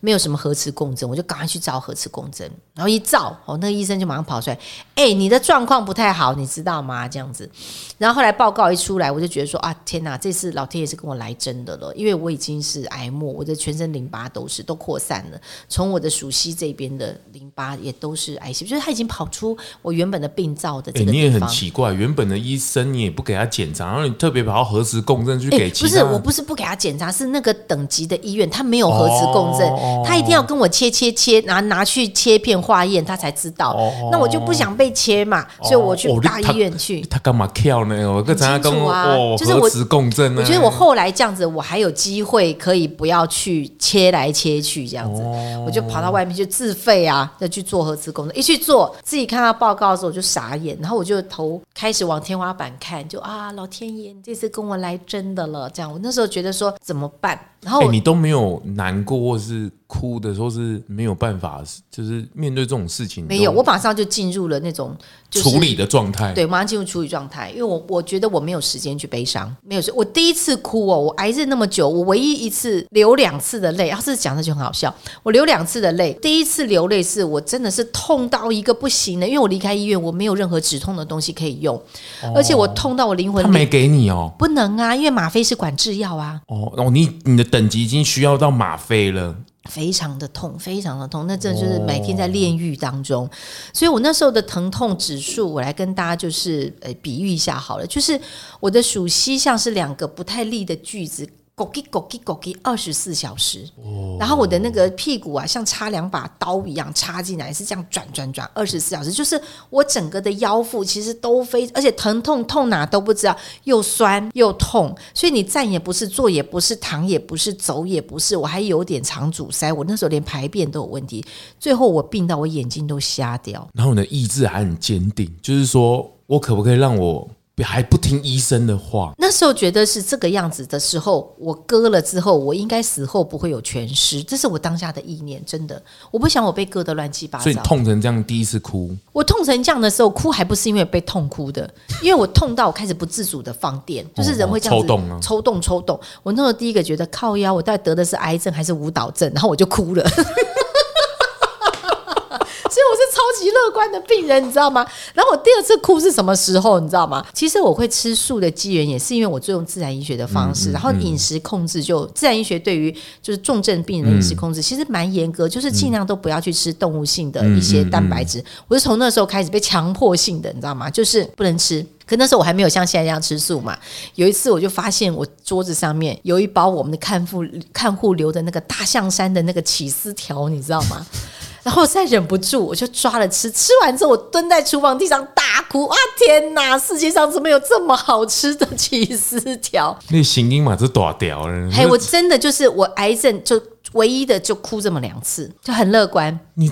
没有什么核磁共振，我就赶快去照核磁共振，然后一照，哦，那个医生就马上跑出来，哎、欸，你的状况不太好，你知道吗？这样子，然后后来报告一出来，我就觉得说啊，天哪，这次老天爷是跟我来真的了，因为我已经是癌末，我的全身淋巴都是都扩散了，从我的熟悉这边的淋巴也都是癌细胞，就是他已经跑出我原本的病灶的这个地方。欸、你也很奇怪，原本的医生你也不给他检查，然后你特别跑到核磁共振去给。不是，我不是不给他检查，是那个等级的医院他没有核磁共振。哦他一定要跟我切切切，拿拿去切片化验，他才知道。那我就不想被切嘛，所以我去大医院去。他干嘛跳呢？我跟他跟我就是核磁共振。我觉得我后来这样子，我还有机会可以不要去切来切去这样子，我就跑到外面去自费啊，再去做核磁共振。一去做，自己看到报告的时候我就傻眼，然后我就头开始往天花板看，就啊，老天爷，你这次跟我来真的了。这样，我那时候觉得说怎么办？然后、欸、你都没有难过或是哭的时候是没有办法，就是面对这种事情。没有，我马上就进入了那种、就是、处理的状态。对，马上进入处理状态，因为我我觉得我没有时间去悲伤，没有。我第一次哭哦，我癌症那么久，我唯一一次流两次的泪，要是讲的就很好笑。我流两次的泪，第一次流泪是我真的是痛到一个不行的，因为我离开医院，我没有任何止痛的东西可以用，哦、而且我痛到我灵魂。他没给你哦，不能啊，因为吗啡是管制药啊。哦，哦，你你的。等级已经需要到吗啡了，非常的痛，非常的痛。那这就是每天在炼狱当中，哦、所以我那时候的疼痛指数，我来跟大家就是呃比喻一下好了，就是我的属膝像是两个不太利的锯子。狗给狗给狗给二十四小时，然后我的那个屁股啊，像插两把刀一样插进来，是这样转转转二十四小时，就是我整个的腰腹其实都非，而且疼痛痛哪都不知道，又酸又痛，所以你站也不是，坐也不是，躺也不是，走也不是，我还有点肠阻塞，我那时候连排便都有问题，最后我病到我眼睛都瞎掉，然后你的意志还很坚定，就是说我可不可以让我。还不听医生的话，那时候觉得是这个样子的时候，我割了之后，我应该死后不会有全尸，这是我当下的意念。真的，我不想我被割得乱七八糟。所以痛成这样，第一次哭。我痛成这样的时候，哭还不是因为被痛哭的，<laughs> 因为我痛到我开始不自主的放电，就是人会这样子抽动啊，抽动抽动。我那时候第一个觉得靠腰，我到底得的是癌症还是舞蹈症？然后我就哭了。超级乐观的病人，你知道吗？然后我第二次哭是什么时候？你知道吗？其实我会吃素的机缘也是因为我做用自然医学的方式，然后饮食控制就自然医学对于就是重症病人的饮食控制其实蛮严格，就是尽量都不要去吃动物性的一些蛋白质。我是从那时候开始被强迫性的，你知道吗？就是不能吃。可那时候我还没有像现在这样吃素嘛。有一次我就发现我桌子上面有一包我们的看护看护留的那个大象山的那个起司条，你知道吗？然后再忍不住，我就抓了吃。吃完之后，我蹲在厨房地上大哭。啊天哪！世界上怎么有这么好吃的起司条？那声音嘛，是大条了。哎，我真的就是我癌症就唯一的就哭这么两次，就很乐观。你。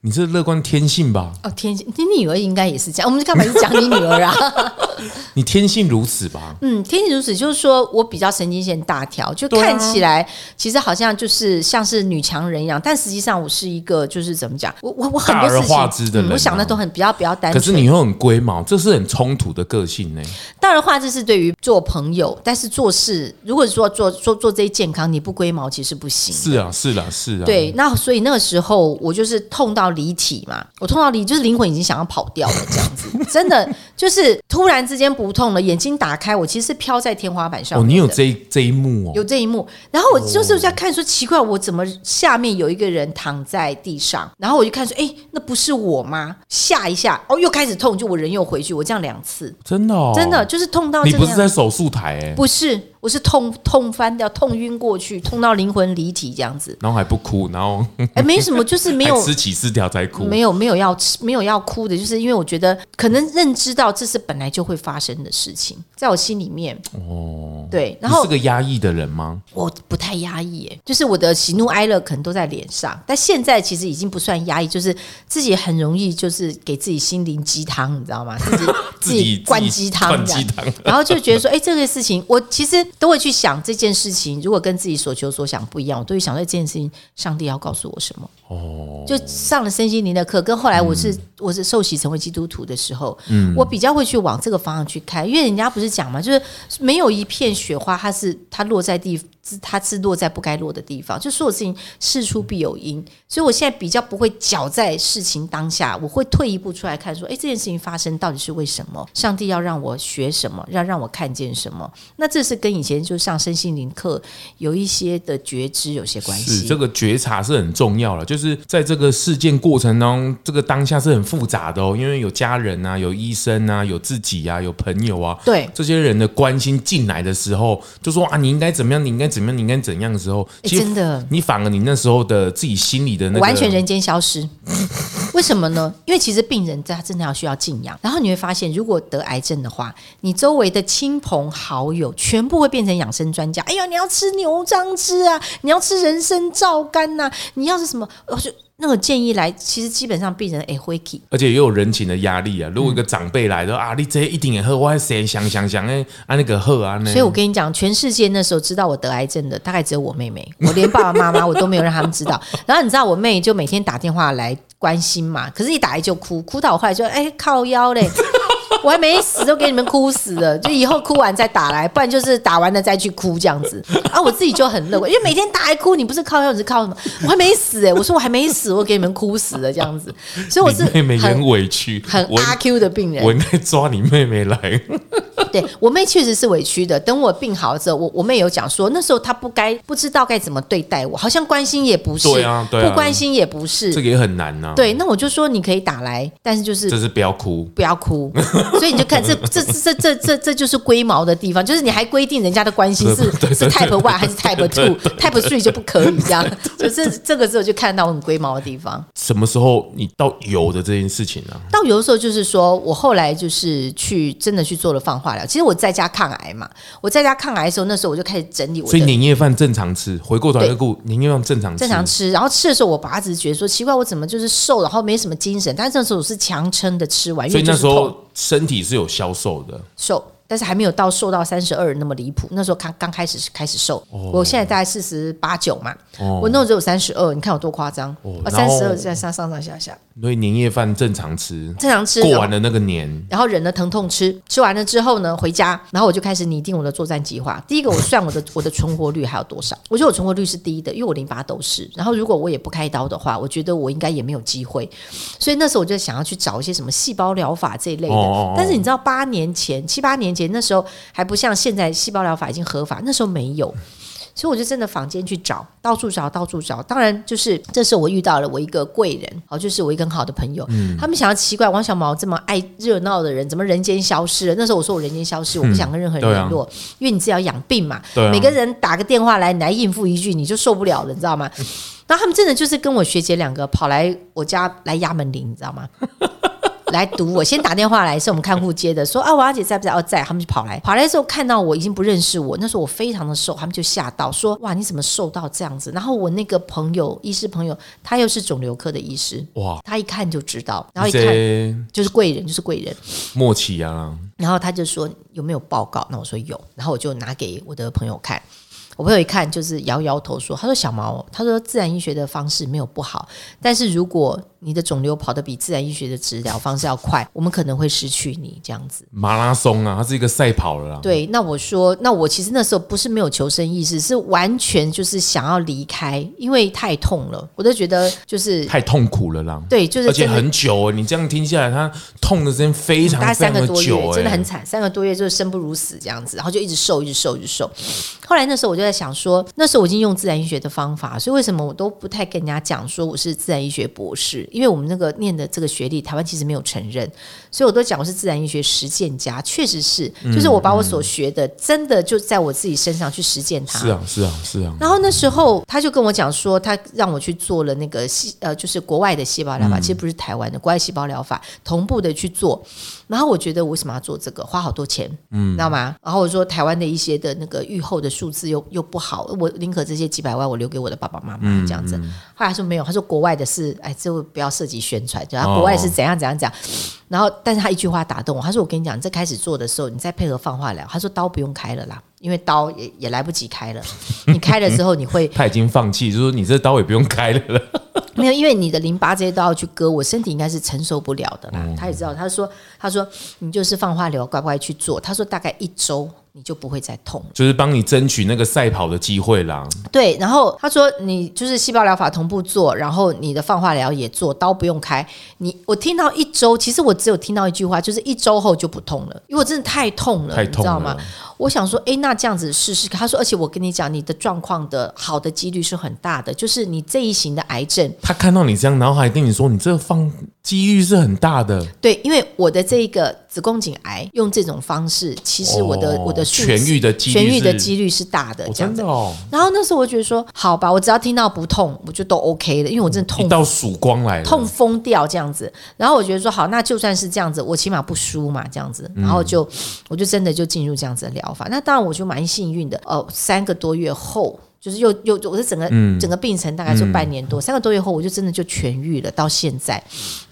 你这乐观天性吧？哦，天性，你女儿应该也是这样。我们干嘛是讲你女儿啊？<laughs> 你天性如此吧？嗯，天性如此，就是说我比较神经线大条，就看起来其实好像就是像是女强人一样，但实际上我是一个就是怎么讲？我我我很多事情，化之的人、啊嗯，我想的都很比较比较单纯。可是你又很龟毛，这是很冲突的个性呢。大而化之是对于做朋友，但是做事，如果说做做做这些健康，你不龟毛其实不行。是啊，是啊，是啊。对，那所以那个时候我就是痛到。离体嘛，我痛到离，就是灵魂已经想要跑掉了，这样子，<laughs> 真的就是突然之间不痛了，眼睛打开，我其实是飘在天花板上。哦，你有这一这一幕哦，有这一幕。然后我就是在看说，奇怪，我怎么下面有一个人躺在地上？然后我就看说，哎，那不是我吗？吓一下，哦，又开始痛，就我人又回去，我这样两次，真的，哦，真的就是痛到。你不是在手术台哎？不是。我是痛痛翻掉，痛晕过去，痛到灵魂离体这样子，然后还不哭，然后哎，没什么，就是没有 <laughs> 吃起司条才哭，没有没有要吃，没有要哭的，就是因为我觉得可能认知到这是本来就会发生的事情，在我心里面哦，对，然后是个压抑的人吗？我不太压抑，哎，就是我的喜怒哀乐可能都在脸上，但现在其实已经不算压抑，就是自己很容易就是给自己心灵鸡汤，你知道吗？自己自己灌鸡汤，灌鸡汤，<laughs> 然后就觉得说，哎，这个事情我其实。都会去想这件事情，如果跟自己所求所想不一样，我都会想到这件事情，上帝要告诉我什么？哦，就上了身心灵的课，跟后来我是、嗯、我是受洗成为基督徒的时候，嗯，我比较会去往这个方向去看，因为人家不是讲嘛，就是没有一片雪花，它是它落在地。它是落在不该落的地方，就所有事情事出必有因，所以我现在比较不会搅在事情当下，我会退一步出来看，说，哎，这件事情发生到底是为什么？上帝要让我学什么？要让我看见什么？那这是跟以前就上身心灵课有一些的觉知有些关系。是这个觉察是很重要了，就是在这个事件过程当中，这个当下是很复杂的哦，因为有家人啊，有医生啊，有自己啊，有朋友啊，对这些人的关心进来的时候，就说啊，你应该怎么样？你应该怎么样？怎么样你应该怎样的时候，其实真的，你反而你那时候的自己心里的那个完全人间消失，<laughs> 为什么呢？因为其实病人他真的要需要静养，然后你会发现，如果得癌症的话，你周围的亲朋好友全部会变成养生专家。哎呀，你要吃牛樟汁啊，你要吃人参皂苷呐，你要是什么，我就。那个建议来，其实基本上病人哎会去，而且也有人情的压力啊。如果一个长辈来说、嗯、啊，你这一定也喝，我还先想想想哎，啊那个喝啊。所以我跟你讲，全世界那时候知道我得癌症的，大概只有我妹妹，<laughs> 我连爸爸妈妈我都没有让他们知道。然后你知道我妹就每天打电话来关心嘛，可是一打来就哭，哭到我后来就哎靠腰嘞。我还没死，都给你们哭死了。就以后哭完再打来，不然就是打完了再去哭这样子。啊，我自己就很乐观，因为每天打来哭，你不是靠药，你是靠什么？我还没死哎、欸，我说我还没死，我给你们哭死了这样子。所以我是妹妹很委屈，很阿 Q 的病人。我应该抓你妹妹来。对我妹确实是委屈的。等我病好了之后，我我妹有讲说，那时候她不该不知道该怎么对待我，好像关心也不是，对啊，对啊，不关心也不是，这个也很难呐、啊。对，那我就说你可以打来，但是就是就是不要哭，不要哭。<laughs> 所以你就看这这这这这这这就是龟毛的地方，就是你还规定人家的关系是是 Type One 还是 Type Two，Type Three 就不可以这样。就是这个时候就看到很龟毛的地方。什么时候你到油的这件事情呢、啊？到油的时候就是说我后来就是去真的去做了放化疗。其实我在家抗癌嘛，我在家抗癌的时候，那时候我就开始整理我。所以年夜饭正常吃，回过头来顾年夜饭正常吃正常吃。然后吃的时候，我爸只是觉得说奇怪，我怎么就是瘦，然后没什么精神。但是那时候我是强撑的吃完，所以那时候身体是有消瘦的。瘦。但是还没有到瘦到三十二那么离谱，那时候刚刚开始是开始瘦，哦、我现在大概四十八九嘛，哦、我那时候只有三十二，你看有多夸张？三十二在上上上下下。所以年夜饭正常吃，正常吃，过完了那个年，然后忍了疼痛吃，吃完了之后呢，回家，然后我就开始拟定我的作战计划。第一个，我算我的 <laughs> 我的存活率还有多少？我觉得我存活率是低的，因为我淋巴都是。然后如果我也不开刀的话，我觉得我应该也没有机会。所以那时候我就想要去找一些什么细胞疗法这一类的。哦、但是你知道，八年前、七八年前那时候。还不像现在，细胞疗法已经合法，那时候没有，所以我就真的坊间去找，到处找，到处找。当然，就是这时候我遇到了我一个贵人，哦，就是我一个很好的朋友。嗯，他们想要奇怪，王小毛这么爱热闹的人，怎么人间消失了？那时候我说我人间消失，我不想跟任何人联络，嗯啊、因为你自己要养病嘛。啊，每个人打个电话来，你来应付一句，你就受不了了，你知道吗？<laughs> 然后他们真的就是跟我学姐两个跑来我家来压门铃，你知道吗？来堵我，先打电话来，是我们看护接的，说啊，王姐在不在？哦，在。他们就跑来，跑来的时候看到我已经不认识我，那时候我非常的瘦，他们就吓到，说哇，你怎么瘦到这样子？然后我那个朋友，医师朋友，他又是肿瘤科的医师，哇，他一看就知道，然后一看就是贵人，就是贵人，默契啊。然后他就说有没有报告？那我说有，然后我就拿给我的朋友看。我朋友一看就是摇摇头说：“他说小毛，他说自然医学的方式没有不好，但是如果你的肿瘤跑得比自然医学的治疗方式要快，我们可能会失去你这样子。”马拉松啊，它是一个赛跑了啦。对，那我说，那我其实那时候不是没有求生意识，是完全就是想要离开，因为太痛了，我都觉得就是太痛苦了啦。对，就是而且很久，你这样听下来，他痛的时间非常、嗯、大概三个多月，真的很惨，三个多月就是生不如死这样子，然后就一直瘦，一直瘦，一直瘦。后来那时候我就在想说，那时候我已经用自然医学的方法，所以为什么我都不太跟人家讲说我是自然医学博士？因为我们那个念的这个学历，台湾其实没有承认，所以我都讲我是自然医学实践家，确实是，就是我把我所学的真的就在我自己身上去实践它。是啊，是啊，是啊。然后那时候他就跟我讲说，他让我去做了那个细呃，就是国外的细胞疗法，其实不是台湾的国外细胞疗法，同步的去做。然后我觉得我为什么要做这个，花好多钱，嗯，知道吗？然后我说台湾的一些的那个预后的数字又又不好，我宁可这些几百万我留给我的爸爸妈妈这样子。后来说没有，他说国外的是，哎，这不要涉及宣传，就他国外是怎样怎样讲。然后，但是他一句话打动我，他说：“我跟你讲，这开始做的时候，你再配合放化疗，他说刀不用开了啦，因为刀也也来不及开了。<laughs> 你开了之后，你会 <laughs> 他已经放弃，就是说你这刀也不用开了。<laughs> 没有，因为你的淋巴这些都要去割，我身体应该是承受不了的啦。他也知道，他说，他说你就是放化疗，乖乖去做。他说大概一周。”你就不会再痛，就是帮你争取那个赛跑的机会啦。对，然后他说你就是细胞疗法同步做，然后你的放化疗也做，刀不用开。你我听到一周，其实我只有听到一句话，就是一周后就不痛了，因为我真的太痛了，太痛了，你知道吗？我想说，哎，那这样子试试看。他说，而且我跟你讲，你的状况的好的几率是很大的，就是你这一型的癌症。他看到你这样，然后还跟你说，你这个放几率是很大的。对，因为我的这个子宫颈癌用这种方式，其实我的、哦、我的痊愈的几率痊愈的几率是大的，这样子。哦、然后那时候我觉得说，好吧，我只要听到不痛，我就都 OK 了，因为我真的痛到曙光来了，痛疯掉这样子。然后我觉得说，好，那就算是这样子，我起码不输嘛，这样子。然后就、嗯、我就真的就进入这样子的疗法。那当然我就蛮幸运的哦，三个多月后。就是又又，我是整个、嗯、整个病程大概就半年多，嗯、三个多月后我就真的就痊愈了。到现在，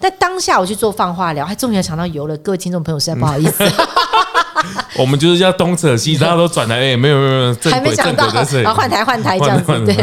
但当下我去做放化疗，还终于想到油了。各位听众朋友，实在不好意思。嗯 <laughs> <laughs> 我们就是要东扯西，<laughs> 大家都转来，哎，没有没有没有，还没想到，然后换台换台这样子，对。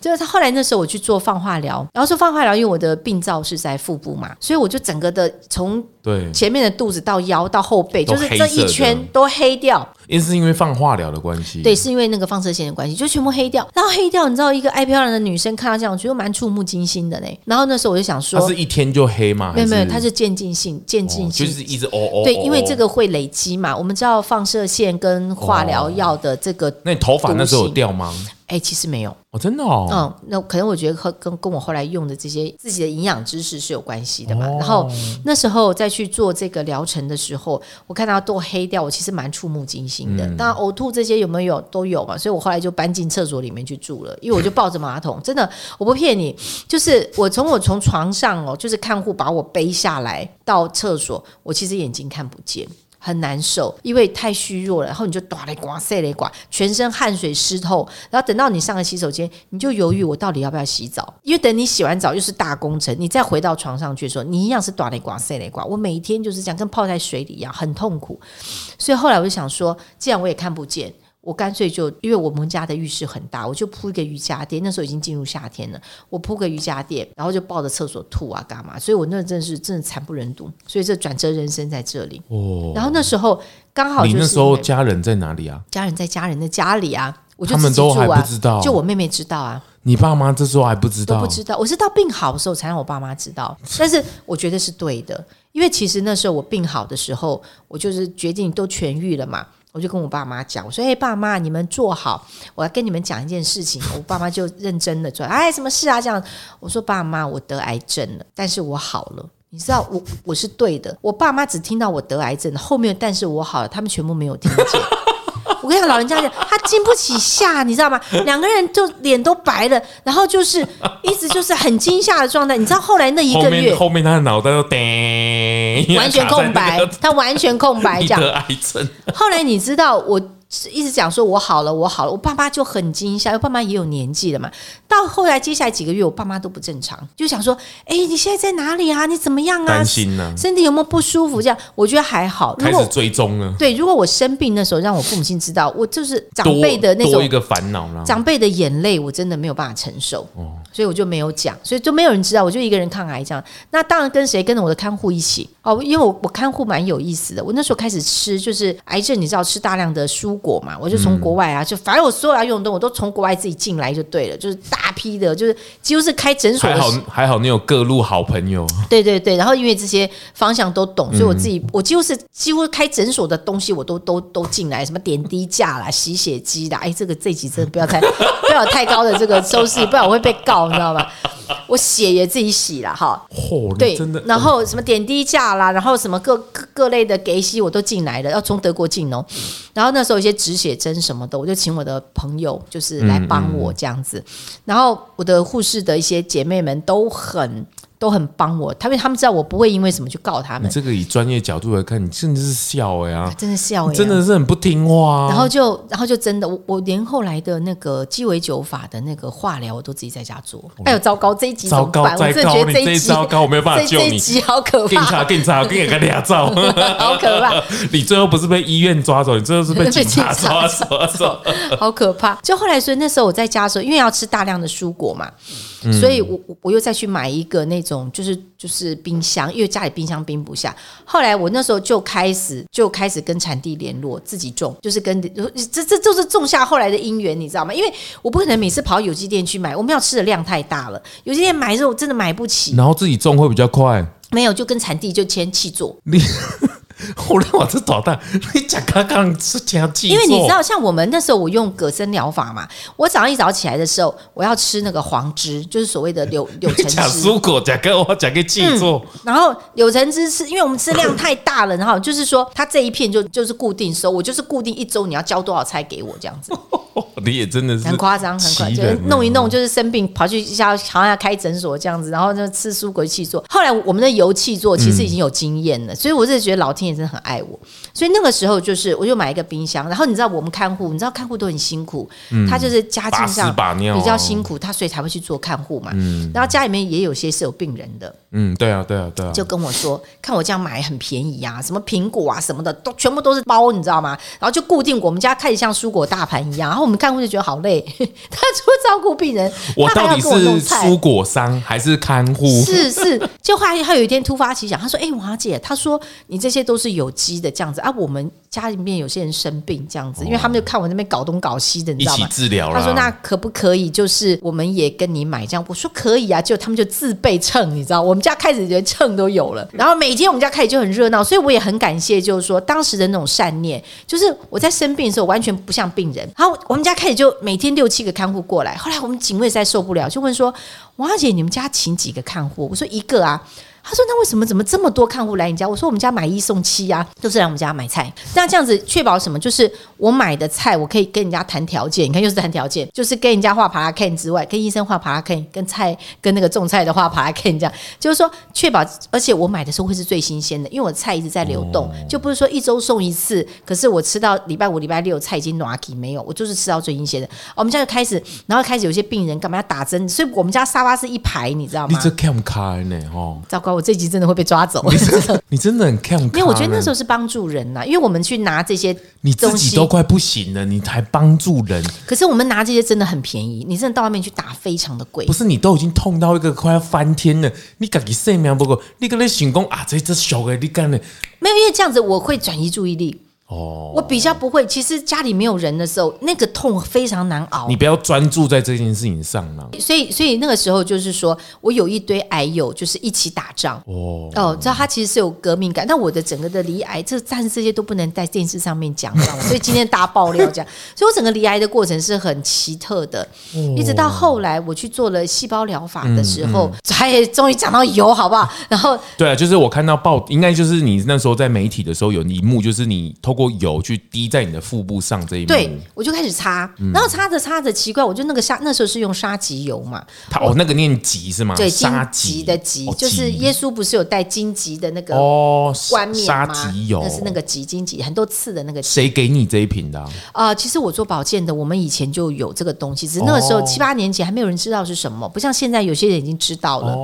就是他后来那时候我去做放化疗，然后说放化疗，因为我的病灶是在腹部嘛，所以我就整个的从对前面的肚子到腰到后背，就是这一圈都黑掉。因是因为放化疗的关系，对，是因为那个放射线的关系，就全部黑掉。然后黑掉，你知道，一个爱漂亮的女生看到这样，我觉得蛮触目惊心的呢。然后那时候我就想说，它是一天就黑吗？没有没有，它是渐进性，渐进性，就是一直哦哦。对，因为这个会累积嘛。嘛，我们知道放射线跟化疗药的这个、哦，那你头发那时候有掉吗？哎，其实没有哦，真的哦。嗯，那可能我觉得和跟跟我后来用的这些自己的营养知识是有关系的嘛。哦、然后那时候再去做这个疗程的时候，我看到都黑掉，我其实蛮触目惊心的。当然呕吐这些有没有都有嘛，所以我后来就搬进厕所里面去住了，因为我就抱着马桶，真的我不骗你，就是我从我从床上哦，就是看护把我背下来到厕所，我其实眼睛看不见。很难受，因为太虚弱了，然后你就哆来呱塞来呱，全身汗水湿透，然后等到你上了洗手间，你就犹豫我到底要不要洗澡，因为等你洗完澡又是大工程，你再回到床上去说，你一样是哆来呱塞来呱，我每一天就是这样，跟泡在水里一样，很痛苦。所以后来我就想说，既然我也看不见。我干脆就，因为我们家的浴室很大，我就铺一个瑜伽垫。那时候已经进入夏天了，我铺个瑜伽垫，然后就抱着厕所吐啊，干嘛？所以我那真的是真的惨不忍睹。所以这转折人生在这里。哦。然后那时候刚好，就是，你那时候家人在哪里啊？家人在家人的家里啊，我就他们都还不知道，就我妹妹知道啊。你爸妈这时候还不知道？都不知道。我是到病好的时候才让我爸妈知道。但是我觉得是对的，因为其实那时候我病好的时候，我就是决定都痊愈了嘛。我就跟我爸妈讲，我说：“哎，爸妈，你们坐好，我要跟你们讲一件事情。”我爸妈就认真的说：“哎，什么事啊？”这样，我说：“爸妈，我得癌症了，但是我好了。你知道，我我是对的。我爸妈只听到我得癌症，后面但是我好了，他们全部没有听见。”我跟你讲，老人家讲，他经不起吓，你知道吗？<laughs> 两个人就脸都白了，然后就是一直就是很惊吓的状态。你知道后来那一个月，后面，他的脑袋都叮，完全空白，<laughs> 他完全空白，这样。后来你知道我。一直讲说我好了，我好了，我爸妈就很惊吓，因为爸妈也有年纪了嘛。到后来接下来几个月，我爸妈都不正常，就想说：“哎，你现在在哪里啊？你怎么样啊？担心呢？身体有没有不舒服？”这样我觉得还好。开始追踪了。对，如果我生病那时候让我父母亲知道，我就是长辈的那种多一个烦恼了。长辈的眼泪，我真的没有办法承受，哦、所以我就没有讲，所以就没有人知道，我就一个人抗癌这样。那当然跟谁？跟着我的看护一起哦，因为我我看护蛮有意思的。我那时候开始吃，就是癌症，你知道吃大量的蔬果嘛，我就从。国外啊，就反正我所有要用的东西，我都从国外自己进来就对了，就是大批的，就是几乎是开诊所的。还好还好，你有各路好朋友。对对对，然后因为这些方向都懂，所以我自己、嗯、我几乎是几乎开诊所的东西我都都都进来，什么点滴架啦、洗血机啦，哎，这个这集真的不要太 <laughs> 不要太高的这个收视，不然我会被告，你知道吗？我血也自己洗了哈。嚯，对，真的。然后什么点滴架啦，然后什么各各各类的给息我都进来了，要从德国进哦。然后那时候有些止血针什么的，我就请我的朋友就是来帮我这样子。然后我的护士的一些姐妹们都很。都很帮我，他们他们知道我不会因为什么去告他们。这个以专业角度来看，你真的是笑哎呀，真的笑哎，真的是很不听话。然后就然后就真的，我我连后来的那个鸡尾酒法的那个化疗，我都自己在家做。哎呦，糟糕，这一集糟糕，糟糕，你这一糟糕，我没有办法救你。这一集好可怕，警察，警察，给你个俩照，<laughs> 好可怕。你最后不是被医院抓走，你最后是被 <laughs> 警察抓走，<laughs> 好可怕。就后来所以那时候我在家的时候，因为要吃大量的蔬果嘛。所以我我又再去买一个那种就是就是冰箱，因为家里冰箱冰不下。后来我那时候就开始就开始跟产地联络，自己种，就是跟这这就是种下后来的因缘，你知道吗？因为我不可能每次跑有机店去买，我们要吃的量太大了，有机店买肉真的买不起。然后自己种会比较快，没有就跟产地就签契作。<laughs> <laughs> 后来我是捣蛋，你讲刚刚是讲记，因为你知道，像我们那时候我用葛森疗法嘛，我早上一早起来的时候，我要吃那个黄汁，就是所谓的柳 <laughs> 柳橙汁。讲蔬果，讲个我讲个记住。然后柳橙汁是因为我们吃量太大了，然后就是说它这一片就就是固定收，我就是固定一周你要交多少菜给我这样子。<laughs> 你也真的是很夸张，很夸张，就是弄一弄就是生病跑去一下好像要开诊所这样子，然后就吃蔬果气做。后来我们的油气做其实已经有经验了，嗯、所以我是觉得老天爷真的很爱我。所以那个时候就是我就买一个冰箱，然后你知道我们看护，你知道看护都很辛苦，嗯、他就是家境上比较辛苦，他所以才会去做看护嘛。嗯、然后家里面也有些是有病人的。嗯，对啊，对啊，对啊，就跟我说，看我这样买很便宜啊，什么苹果啊什么的，都全部都是包，你知道吗？然后就固定我们家开始像蔬果大盘一样，然后我们看护就觉得好累，<laughs> 他除了照顾病人，我到底是蔬果商还是看护？是是，就后来他有一天突发奇想，他说：“哎，王小姐，他说你这些都是有机的这样子啊，我们。”家里面有些人生病这样子，因为他们就看我那边搞东搞西的，你知道吗？治疗。他说：“那可不可以？就是我们也跟你买这样。”我说：“可以啊。”就他们就自备秤，你知道，我们家开始连秤都有了。<laughs> 然后每天我们家开始就很热闹，所以我也很感谢，就是说当时的那种善念，就是我在生病的时候完全不像病人。然后我们家开始就每天六七个看护过来。后来我们警卫实在受不了，就问说：“王小姐，你们家请几个看护？”我说：“一个啊。”他说：“那为什么怎么这么多看护来你家？”我说：“我们家买一送七呀、啊，都是来我们家买菜。那这样子确保什么？就是我买的菜，我可以跟人家谈条件。你看，又是谈条件，就是跟人家画爬拉 K 之外，跟医生画爬拉 K，跟菜跟那个种菜的画爬拉 K 这样，就是说确保，而且我买的时候会是最新鲜的，因为我菜一直在流动，就不是说一周送一次。可是我吃到礼拜五、礼拜六菜已经暖起没有，我就是吃到最新鲜的。我们家就开始，然后开始有些病人干嘛要打针，所以我们家沙发是一排，你知道吗？你这看不开呢？哦，糟糕，我这集真的会被抓。走，你真 <laughs> 的，你真的很看，因为我觉得那时候是帮助人呐，因为我们去拿这些，你自己都快不行了，你还帮助人。可是我们拿这些真的很便宜，你真的到外面去打非常的贵。不是你都已经痛到一个快要翻天了，你自己生命不够，你跟那醒工啊，这这小的你干的没有，因为这样子我会转移注意力。哦，我比较不会。其实家里没有人的时候，那个痛非常难熬。你不要专注在这件事情上了。所以，所以那个时候就是说我有一堆癌友，就是一起打仗。哦哦，知道他其实是有革命感。但我的整个的离癌，这暂时这些都不能在电视上面讲，知道吗？所以今天大爆料这样。所以我整个离癌的过程是很奇特的。一直到后来我去做了细胞疗法的时候，才终于讲到油，好不好？然后对啊，就是我看到报，应该就是你那时候在媒体的时候有一幕，就是你透过油去滴在你的腹部上这一幕，对，我就开始擦，然后擦着擦着，奇怪，我就那个沙那时候是用沙棘油嘛，它哦那个念棘是吗？对，沙棘的棘，就是耶稣不是有带荆棘的那个哦冠冕吗？沙棘油，那是那个棘荆棘很多刺的那个。谁给你这一瓶的？啊，其实我做保健的，我们以前就有这个东西，只是那个时候七八年前还没有人知道是什么，不像现在有些人已经知道了。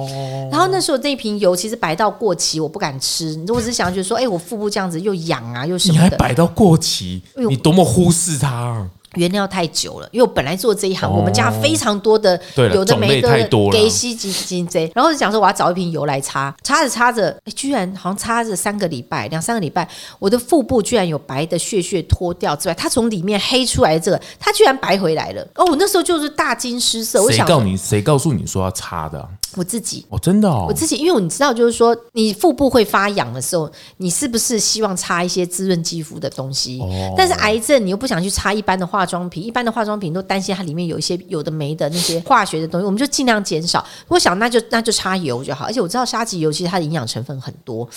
然后那时候那瓶油其实白到过期，我不敢吃，我只是想觉得说，哎，我腹部这样子又痒啊，又什么的，摆到过期。你多么忽视它啊！原料太久了，因为我本来做这一行，我们家非常多的，有的没的，给洗几斤这，然后就讲说我要找一瓶油来擦，擦着擦着，哎，居然好像擦着三个礼拜，两三个礼拜，我的腹部居然有白的血血脱掉之外，它从里面黑出来的这个，它居然白回来了。哦，我那时候就是大惊失色。谁告你？谁告诉你说要擦的？我自己。哦，真的哦，我自己，因为你知道，就是说你腹部会发痒的时候，你是不是希望擦一些滋润肌肤的东西？哦。但是癌症你又不想去擦一般的化妆品，一般的化妆品都担心它里面有一些有的没的那些 <laughs> 化学的东西，我们就尽量减少。我想那就那就擦油就好，而且我知道沙棘油其实它的营养成分很多，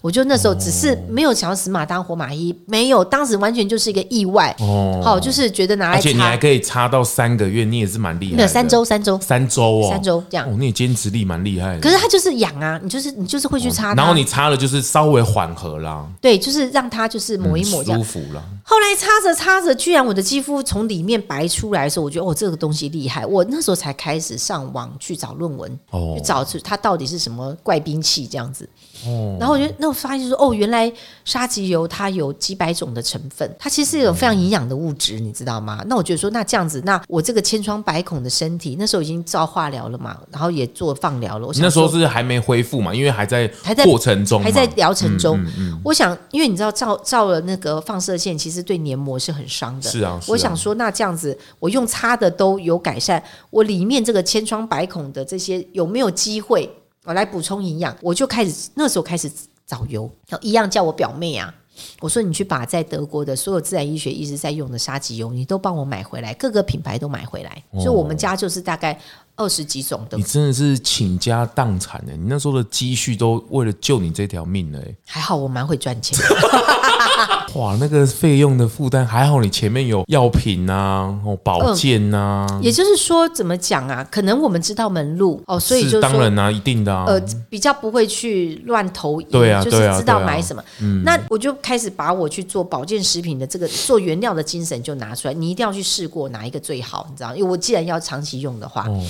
我就那时候只是没有想要死马当活马医，没有，当时完全就是一个意外。哦，好，就是觉得拿来，而且你还可以擦到三个月，你也是蛮厉害的。三周，三周，三周哦，三周这样。哦，你坚持力蛮厉害的。可是它就是痒啊，你就是你就是会去擦，然后你擦了就是稍微缓和啦。对，就是让它就是抹一抹这样，舒服了。后来擦着擦着，居然我的肌肤从里面白出来的时候，我觉得哦，这个东西厉害。我那时候才开始上网去找论文，哦，去找出它到底是什么怪兵器这样子。哦，然后我觉得那我发现说，哦，原来沙棘油它有几百种的成分，它其实是一种非常营养的物质，你知道吗？那我觉得说，那这样子，那我这个千疮百孔的身体，那时候已经照化疗了嘛，然后也做放疗了。那时候是还没恢复嘛，因为还在还在过程中，还在疗程中。嗯嗯嗯、我想，因为你知道，照照了那个放射线，其实对黏膜是很伤的。是啊，是啊，我想说，那这样子，我用擦的都有改善，我里面这个千疮百孔的这些有没有机会？我来补充营养，我就开始那时候开始找油，一样叫我表妹啊，我说你去把在德国的所有自然医学一直在用的沙棘油，你都帮我买回来，各个品牌都买回来，所以我们家就是大概二十几种的。你真的是倾家荡产的，你那时候的积蓄都为了救你这条命了。还好我蛮会赚钱。<laughs> 哇，那个费用的负担还好，你前面有药品呐、啊，哦，保健呐、啊嗯。也就是说，怎么讲啊？可能我们知道门路哦，所以就是当然啊，一定的啊。呃，比较不会去乱投医，对啊，就是知道买什么。嗯，那我就开始把我去做保健食品的这个做原料的精神就拿出来，你一定要去试过哪一个最好，你知道？因为我既然要长期用的话。哦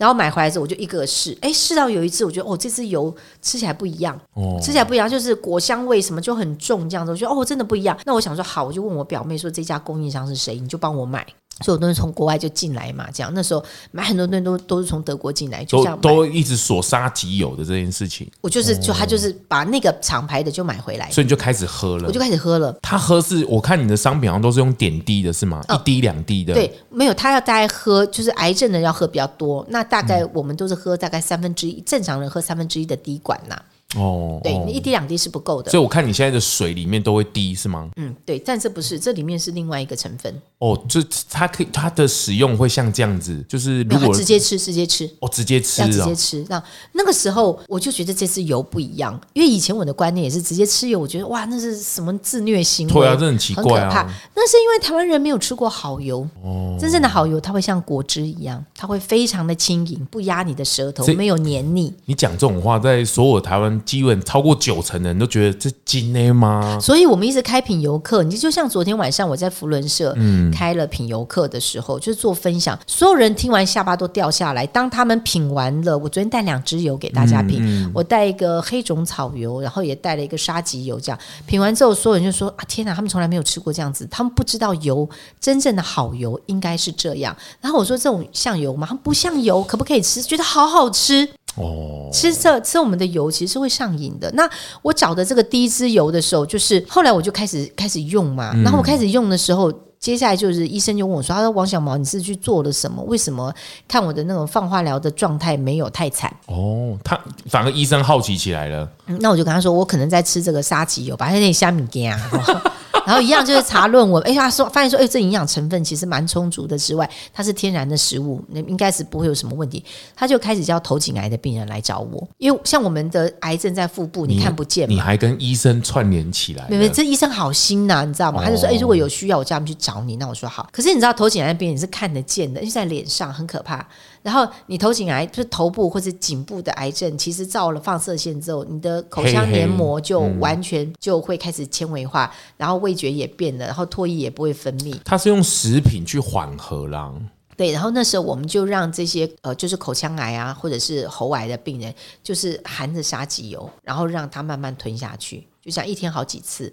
然后买回来之后，我就一个试，哎，试到有一次，我觉得哦，这支油吃起来不一样，哦，吃起来不一样，就是果香味什么就很重，这样子，我觉得哦，真的不一样。那我想说好，我就问我表妹说，这家供应商是谁？你就帮我买。所以我都是从国外就进来嘛，这样那时候买很多东西都都是从德国进来，就像都一直所杀即有的这件事情。我就是就他就是把那个厂牌的就买回来，所以你就开始喝了，我就开始喝了。他喝是我看你的商品好像都是用点滴的，是吗？一滴两滴的。对，没有，他要大概喝，就是癌症的要喝比较多。那大概我们都是喝大概三分之一，正常人喝三分之一的滴管呐。哦，对，你一滴两滴是不够的，所以我看你现在的水里面都会滴，是吗？嗯，对，但这不是，这里面是另外一个成分。哦，就它可以，它的使用会像这样子，就是如果直接吃，直接吃，哦，直接吃，直接吃。那那个时候我就觉得这支油不一样，因为以前我的观念也是直接吃油，我觉得哇，那是什么自虐行为？对啊，这很奇怪啊，很可怕。那是因为台湾人没有吃过好油，哦，真正的好油它会像果汁一样，它会非常的轻盈，不压你的舌头，没有黏腻。你讲这种话，在所有台湾基本超过九成的人都觉得这金的吗？所以我们一直开品油课，你就像昨天晚上我在福伦社，嗯。开了品油课的时候，就是做分享，所有人听完下巴都掉下来。当他们品完了，我昨天带两支油给大家品，我带一个黑种草油，然后也带了一个沙棘油，这样品完之后，所有人就说：“啊，天哪，他们从来没有吃过这样子，他们不知道油真正的好油应该是这样。”然后我说：“这种像油吗？不像油，可不可以吃？觉得好好吃哦。吃这吃我们的油其实是会上瘾的。那我找的这个第一支油的时候，就是后来我就开始开始用嘛，然后我开始用的时候。接下来就是医生就问我说：“他说王小毛，你是去做了什么？为什么看我的那种放化疗的状态没有太惨？”哦，他反而医生好奇起来了。嗯，那我就跟他说：“我可能在吃这个沙棘油，把它那虾米给啊。<laughs> ”然后一样就是查论文，哎，他说发现说，哎，这营养成分其实蛮充足的之外，它是天然的食物，那应该是不会有什么问题。他就开始叫头颈癌的病人来找我，因为像我们的癌症在腹部，你，你看不见嘛，你还跟医生串联起来。没没，这医生好心呐、啊，你知道吗？他就说，哎，如果有需要，我叫他们去找你。那我说好。可是你知道头颈癌的病人是看得见的，因为在脸上很可怕。然后你头颈癌就是头部或者颈部的癌症，其实照了放射线之后，你的口腔黏膜就完全就会开始纤维化，然后味觉也变了，然后唾液也不会分泌。它是用食品去缓和啦。对，然后那时候我们就让这些呃，就是口腔癌啊，或者是喉癌的病人，就是含着沙棘油，然后让他慢慢吞下去，就像一天好几次。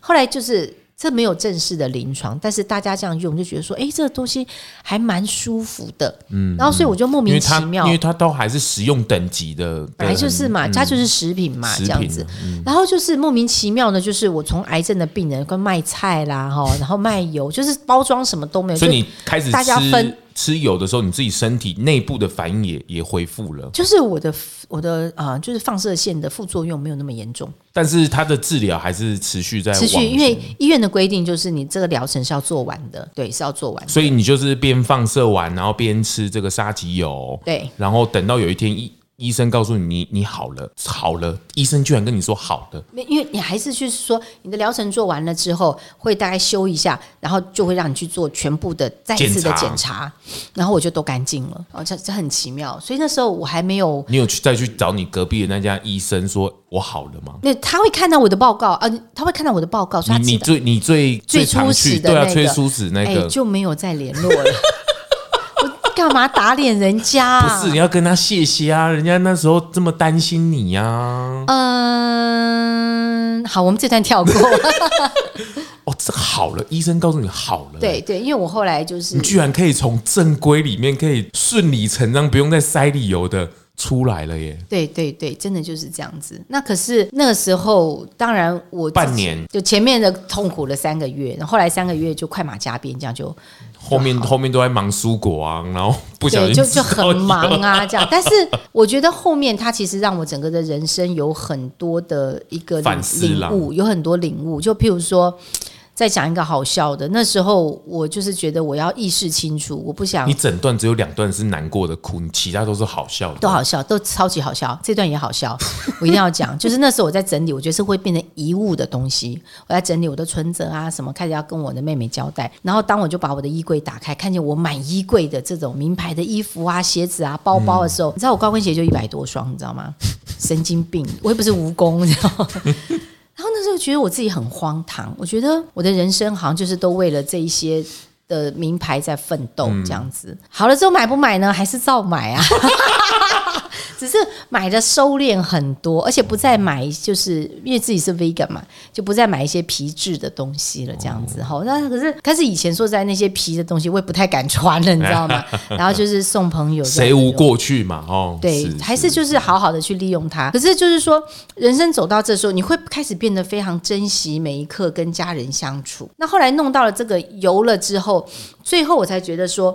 后来就是。这没有正式的临床，但是大家这样用就觉得说，哎，这个东西还蛮舒服的。嗯，然后所以我就莫名其妙，因为它都还是食用等级的，本来就是嘛，它就是食品嘛，这样子。然后就是莫名其妙呢，就是我从癌症的病人跟卖菜啦，哈，然后卖油，就是包装什么都没有，所以你开始大家分。吃油的时候，你自己身体内部的反应也也恢复了。就是我的我的啊、呃，就是放射线的副作用没有那么严重，但是它的治疗还是持续在持续，因为医院的规定就是你这个疗程是要做完的，对，是要做完的。所以你就是边放射完，然后边吃这个沙棘油，对，然后等到有一天一。医生告诉你，你你好了，好了。医生居然跟你说好的，因为你还是去说你的疗程做完了之后，会大概修一下，然后就会让你去做全部的再次的检查，检查然后我就都干净了。哦，这这很奇妙。所以那时候我还没有，你有去再去找你隔壁的那家医生说我好了吗？那他会看到我的报告，啊，他会看到我的报告。说你你最你最最初始的对啊，最初始那个、欸、就没有再联络了。<laughs> 干嘛打脸人家啊？<laughs> 不是，你要跟他谢谢啊！人家那时候这么担心你呀。嗯，好，我们这段跳过。<laughs> 哦，这好了，医生告诉你好了。对对，因为我后来就是，你居然可以从正规里面可以顺理成章，不用再塞理由的出来了耶。对对对，真的就是这样子。那可是那个时候，当然我半年就前面的痛苦了三个月，然后后来三个月就快马加鞭，这样就。后面后面都在忙蔬果啊，然后不小心就就很忙啊，这样。但是我觉得后面他其实让我整个的人生有很多的一个领悟，有很多领悟。就譬如说。再讲一个好笑的，那时候我就是觉得我要意识清楚，我不想。你整段只有两段是难过的哭，你其他都是好笑的。都好笑，都超级好笑，这段也好笑，<laughs> 我一定要讲。就是那时候我在整理，我觉得是会变成遗物的东西。我在整理我的存折啊，什么开始要跟我的妹妹交代。然后当我就把我的衣柜打开，看见我满衣柜的这种名牌的衣服啊、鞋子啊、包包的时候，嗯、你知道我高跟鞋就一百多双，你知道吗？神经病，我又不是蜈蚣，你知道吗？<laughs> 然后那时候觉得我自己很荒唐，我觉得我的人生好像就是都为了这一些的名牌在奋斗这样子。嗯、好了之后买不买呢？还是照买啊？只是买的收敛很多，而且不再买，就是因为自己是 vegan 嘛，就不再买一些皮质的东西了，这样子哈。那可是，可是以前说在那些皮的东西，我也不太敢穿了，你知道吗？<laughs> 然后就是送朋友，谁无过去嘛，哦，对，还是就是好好的去利用它。可是就是说，人生走到这时候，你会开始变得非常珍惜每一刻跟家人相处。那后来弄到了这个油了之后，最后我才觉得说。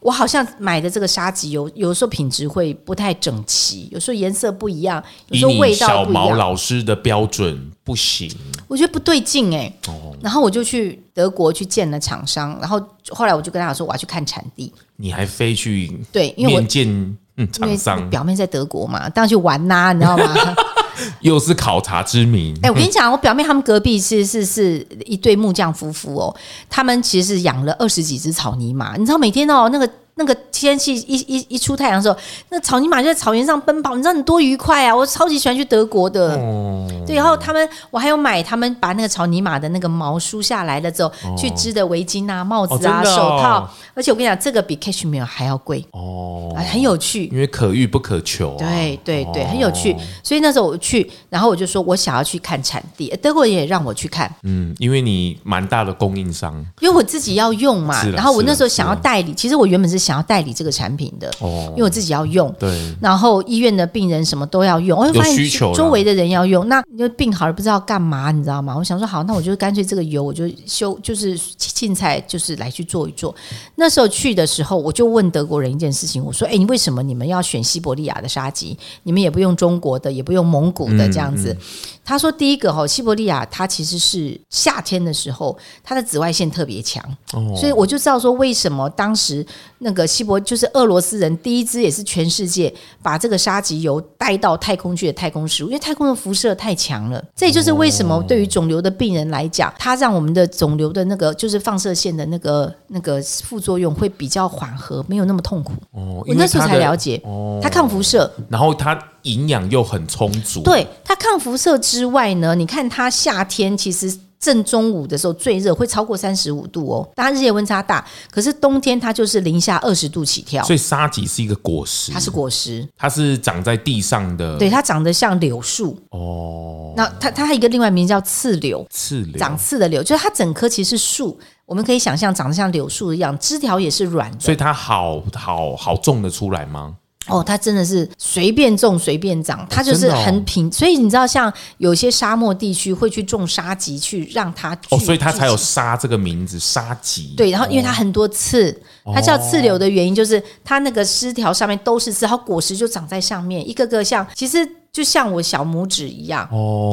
我好像买的这个沙棘油，有时候品质会不太整齐，有时候颜色不一样，有时候味道不一样。小毛老师的标准不行，我觉得不对劲哎、欸。哦，然后我就去德国去见了厂商，然后后来我就跟他说我要去看产地。你还飞去对，因为我见嗯厂商，表妹在德国嘛，当然去玩呐、啊，你知道吗？<laughs> 又是考察之名。哎、我跟你讲，我表妹他们隔壁其实是是一对木匠夫妇哦，他们其实是养了二十几只草泥马，你知道每天哦那个。那个天气一一一出太阳的时候，那草泥马就在草原上奔跑，你知道你多愉快啊！我超级喜欢去德国的，哦、对。然后他们，我还有买他们把那个草泥马的那个毛梳下来了之后，哦、去织的围巾啊、帽子啊、手套。而且我跟你讲，这个比 Cashmere 还要贵哦，很有趣，因为可遇不可求、啊。对对对，很有趣。所以那时候我去，然后我就说我想要去看产地，德国人也让我去看。嗯，因为你蛮大的供应商，因为我自己要用嘛。然后我那时候想要代理，其实我原本是。想要代理这个产品的，哦，因为我自己要用，对，然后医院的病人什么都要用，我就发现周围的人要用，那你就病好了不知道干嘛，你知道吗？我想说好，那我就干脆这个油我就修，就是青菜，就是来去做一做。那时候去的时候，我就问德国人一件事情，我说：“哎，你为什么你们要选西伯利亚的沙棘？你们也不用中国的，也不用蒙古的这样子？”嗯嗯他说：“第一个哈，西伯利亚它其实是夏天的时候，它的紫外线特别强，哦、所以我就知道说为什么当时那个西伯就是俄罗斯人第一支也是全世界把这个沙棘油带到太空去的太空食物，因为太空的辐射太强了。这也就是为什么对于肿瘤的病人来讲，它让我们的肿瘤的那个就是放射线的那个那个副作用会比较缓和，没有那么痛苦。哦，我那时候才了解，哦，它抗辐射，然后它。”营养又很充足，对，它抗辐射之外呢，你看它夏天其实正中午的时候最热，会超过三十五度哦。当然日夜温差大，可是冬天它就是零下二十度起跳。所以沙棘是一个果实，它是果实，它是长在地上的，对，它长得像柳树哦。那它它还有一个另外名字叫刺柳，刺柳长刺的柳，就是它整棵其实是树，我们可以想象长得像柳树一样，枝条也是软的，所以它好好好种得出来吗？哦，它真的是随便种随便长，它就是很平，哦。哦、所以你知道，像有些沙漠地区会去种沙棘，去让它哦，所以它才有沙这个名字，沙棘。对，然后因为它很多刺，哦、它叫刺柳的原因就是它那个枝条上面都是刺，然后果实就长在上面，一个个像其实。就像我小拇指一样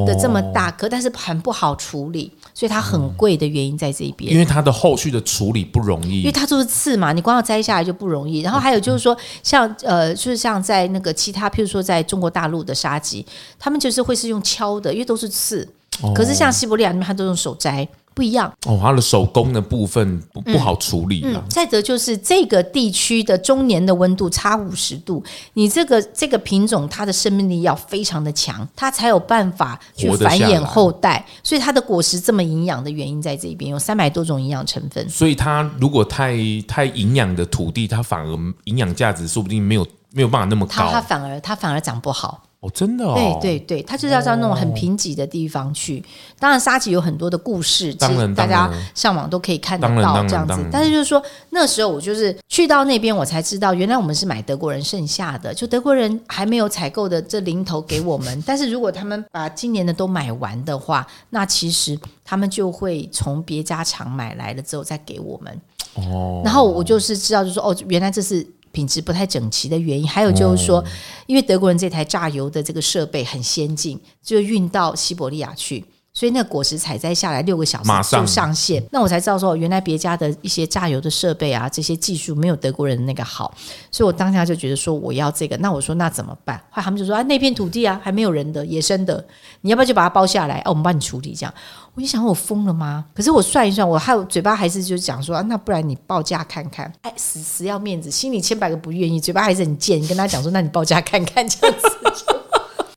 的这么大颗，但是很不好处理，所以它很贵的原因在这边。因为它的后续的处理不容易，因为它就是刺嘛，你光要摘下来就不容易。然后还有就是说，像呃，就是像在那个其他，譬如说在中国大陆的沙棘，他们就是会是用敲的，因为都是刺。可是像西伯利亚那边，他都用手摘。不一样哦，它的手工的部分不不好处理再者就是这个地区的中年的温度差五十度，你这个这个品种它的生命力要非常的强，它才有办法去繁衍后代。所以它的果实这么营养的原因在这边有三百多种营养成分。所以它如果太太营养的土地，它反而营养价值说不定没有没有办法那么高，它，它反而它反而长不好。哦，真的哦，对对对，他就是要到那种很贫瘠的地方去。当然，沙棘有很多的故事，其实大家上网都可以看得到这样子。但是就是说，那时候我就是去到那边，我才知道原来我们是买德国人剩下的，就德国人还没有采购的这零头给我们。<laughs> 但是如果他们把今年的都买完的话，那其实他们就会从别家厂买来了之后再给我们。哦，然后我就是知道，就是说哦，原来这是。品质不太整齐的原因，还有就是说，因为德国人这台榨油的这个设备很先进，就运到西伯利亚去，所以那个果实采摘下来六个小时就上线。那我才知道说，原来别家的一些榨油的设备啊，这些技术没有德国人的那个好，所以我当下就觉得说我要这个。那我说那怎么办？后来他们就说啊，那片土地啊还没有人的野生的，你要不要就把它包下来？哦，我们帮你处理这样。我就想我疯了吗？可是我算一算，我还有嘴巴还是就讲说啊，那不然你报价看看？哎，死死要面子，心里千百个不愿意，嘴巴还是很贱。你跟他讲说，那你报价看看这样子。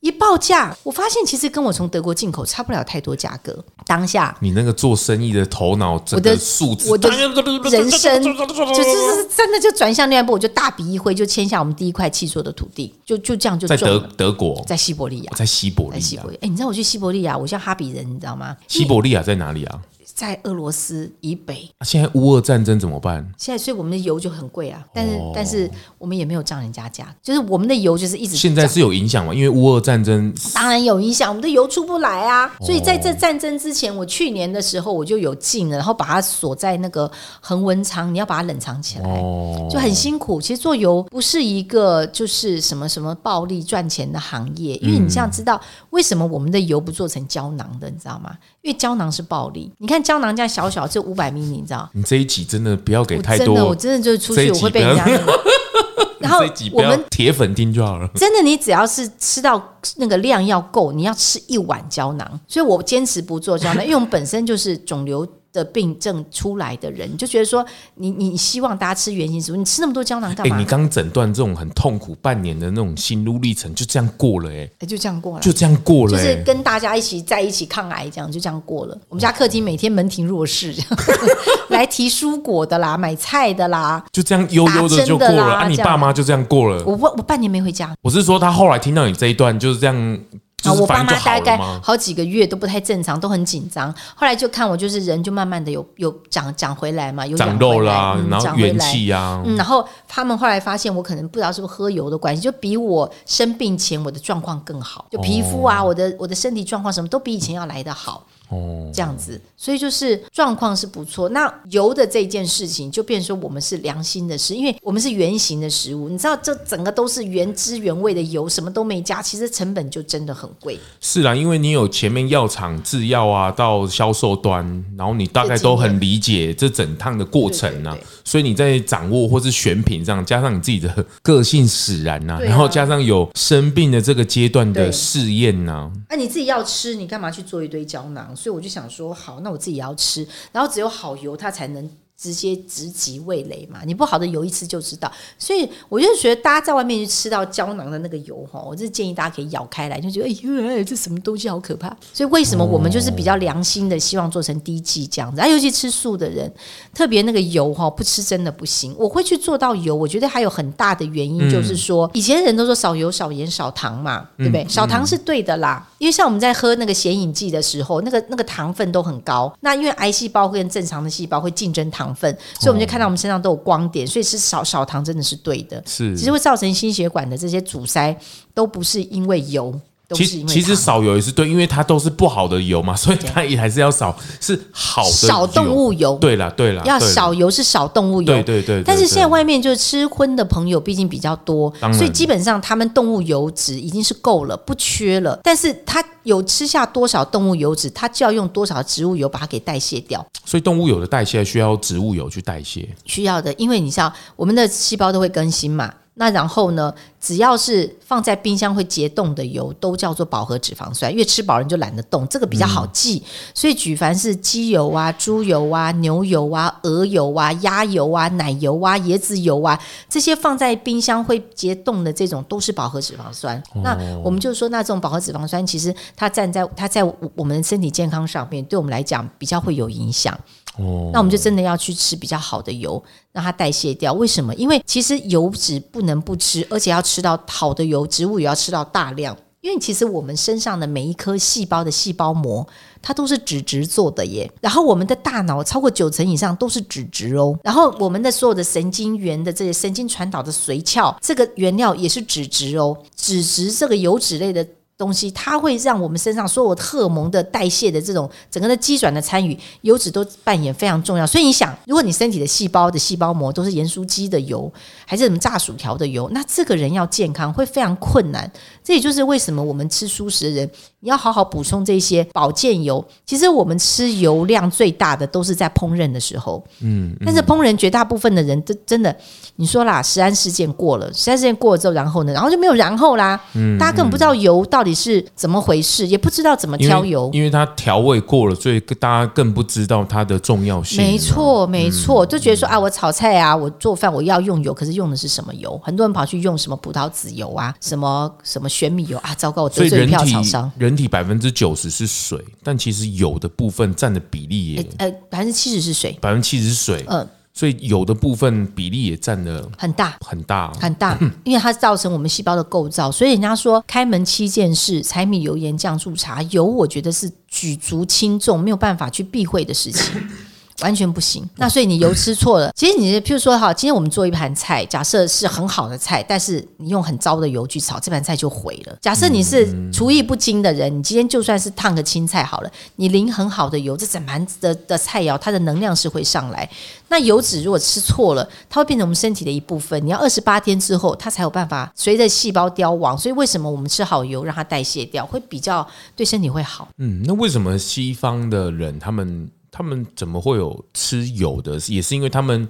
一报价，我发现其实跟我从德国进口差不了太多价格。当下你那个做生意的头脑，我的数字，我的人生 <laughs> 就是真的就转向另外一步，我就大笔一挥就签下我们第一块契作的土地，就就这样就在德德国，在西伯利亚，在西伯利亚，在西伯利亚。哎，你知道我去西伯利亚，我像哈比人，你知道吗？西伯利亚在哪里啊？在俄罗斯以北，现在乌俄战争怎么办？现在所以我们的油就很贵啊，但是、哦、但是我们也没有涨人家价，就是我们的油就是一直。现在是有影响吗？因为乌俄战争当然有影响，我们的油出不来啊。所以在这战争之前，我去年的时候我就有进了，然后把它锁在那个恒温仓，你要把它冷藏起来，哦、就很辛苦。其实做油不是一个就是什么什么暴利赚钱的行业，因为你这样知道为什么我们的油不做成胶囊的，你知道吗？因为胶囊是暴力，你看胶囊这样小小，这五百米，你知道？你这一集真的不要给太多，真的，我真的就是出去我会被人家。<laughs> 然后我们铁粉听就好了。真的，你只要是吃到那个量要够，你要吃一碗胶囊。所以我坚持不做胶囊，因为我们本身就是肿瘤。的病症出来的人，你就觉得说你，你你希望大家吃原型食物，你吃那么多胶囊干嘛？欸、你刚诊断这种很痛苦半年的那种心路历程，就这样过了哎、欸，哎、欸，就这样过了，就这样过了、欸，就是跟大家一起在一起抗癌，这样就这样过了。我们家客厅每天门庭若市，这样 <laughs> 来提蔬果的啦，买菜的啦，就这样悠悠的就过了。啊，你爸妈就这样过了。我我我半年没回家。我是说，他后来听到你这一段就是这样。啊，我爸妈大概好几个月都不太正常，都很紧张。后来就看我，就是人就慢慢的有有长长回来嘛，有长肉啦，嗯、然后元气啊。嗯，然后他们后来发现我可能不知道是不是喝油的关系，就比我生病前我的状况更好，就皮肤啊，哦、我的我的身体状况什么都比以前要来得好。哦，这样子，所以就是状况是不错。那油的这件事情，就变成说我们是良心的事，因为我们是原形的食物。你知道，这整个都是原汁原味的油，什么都没加，其实成本就真的很贵。是啦，因为你有前面药厂制药啊，到销售端，然后你大概都很理解这整趟的过程啊，对对对，所以你在掌握或是选品上，加上你自己的个性使然呐、啊，啊、然后加上有生病的这个阶段的试验呐，那、啊、你自己要吃，你干嘛去做一堆胶囊？所以我就想说，好，那我自己也要吃，然后只有好油，它才能。直接直击味蕾嘛，你不好的油一吃就知道，所以我就觉得大家在外面去吃到胶囊的那个油哈，我就建议大家可以咬开来，就觉得哎呦，这什么东西好可怕。所以为什么我们就是比较良心的，希望做成低剂这样子，啊，尤其吃素的人，特别那个油哈，不吃真的不行。我会去做到油，我觉得还有很大的原因就是说，以前人都说少油、少盐、少糖嘛，对不对？少糖是对的啦，因为像我们在喝那个显影剂的时候，那个那个糖分都很高，那因为癌细胞跟正常的细胞会竞争糖。分，所以我们就看到我们身上都有光点，所以吃少少糖真的是对的。是，其实会造成心血管的这些阻塞，都不是因为油。其实其实少油也是对，因为它都是不好的油嘛，<laughs> 所以它也还是要少，是好的少动物油。对了对了，要少油是少动物油。对对对。但是现在外面就是吃荤的朋友毕竟比较多，所以基本上他们动物油脂已经是够了，不缺了。但是他有吃下多少动物油脂，他就要用多少植物油把它给代谢掉。所以动物油的代谢需要植物油去代谢。需要的，因为你知道我们的细胞都会更新嘛。那然后呢？只要是放在冰箱会结冻的油，都叫做饱和脂肪酸。因为吃饱人就懒得动，这个比较好记。嗯、所以举凡是鸡油啊、猪油啊、牛油啊、鹅油啊、鸭油啊、奶油啊、椰子油啊，这些放在冰箱会结冻的这种，都是饱和脂肪酸。哦、那我们就说，那这种饱和脂肪酸其实它站在它在我们身体健康上面，对我们来讲比较会有影响。哦，那我们就真的要去吃比较好的油，让它代谢掉。为什么？因为其实油脂不能不吃，而且要吃到好的油，植物也要吃到大量。因为其实我们身上的每一颗细胞的细胞膜，它都是脂质做的耶。然后我们的大脑超过九成以上都是脂质哦。然后我们的所有的神经元的这些神经传导的髓鞘，这个原料也是脂质哦。脂质这个油脂类的。东西它会让我们身上所有荷尔蒙的代谢的这种整个的机转的参与，油脂都扮演非常重要。所以你想，如果你身体的细胞的细胞膜都是盐酥鸡的油，还是什么炸薯条的油，那这个人要健康会非常困难。这也就是为什么我们吃素食的人，你要好好补充这些保健油。其实我们吃油量最大的都是在烹饪的时候，嗯，但是烹饪绝大部分的人都真的，你说啦，食安事件过了，食安事件过了之后，然后呢，然后就没有然后啦，嗯，大家根本不知道油到底。底是怎么回事，也不知道怎么挑油，因为它调味过了，所以大家更不知道它的重要性。没错，没错，就觉得说啊，我炒菜啊，我做饭我要用油，可是用的是什么油？很多人跑去用什么葡萄籽油啊，什么什么玄米油啊，糟糕，我得罪一票厂商。人体百分之九十是水，但其实油的部分占的比例也呃百分之七十是水，百分之七十是水，嗯。所以有的部分比例也占了很大很大很大，因为它造成我们细胞的构造。所以人家说开门七件事：柴米油盐酱醋茶。油我觉得是举足轻重，没有办法去避讳的事情。<laughs> 完全不行。那所以你油吃错了，其实你譬如说哈，今天我们做一盘菜，假设是很好的菜，但是你用很糟的油去炒，这盘菜就毁了。假设你是厨艺不精的人，你今天就算是烫个青菜好了，你淋很好的油，这整盘的的菜肴它的能量是会上来。那油脂如果吃错了，它会变成我们身体的一部分。你要二十八天之后，它才有办法随着细胞凋亡。所以为什么我们吃好油，让它代谢掉，会比较对身体会好？嗯，那为什么西方的人他们？他们怎么会有吃油的？也是因为他们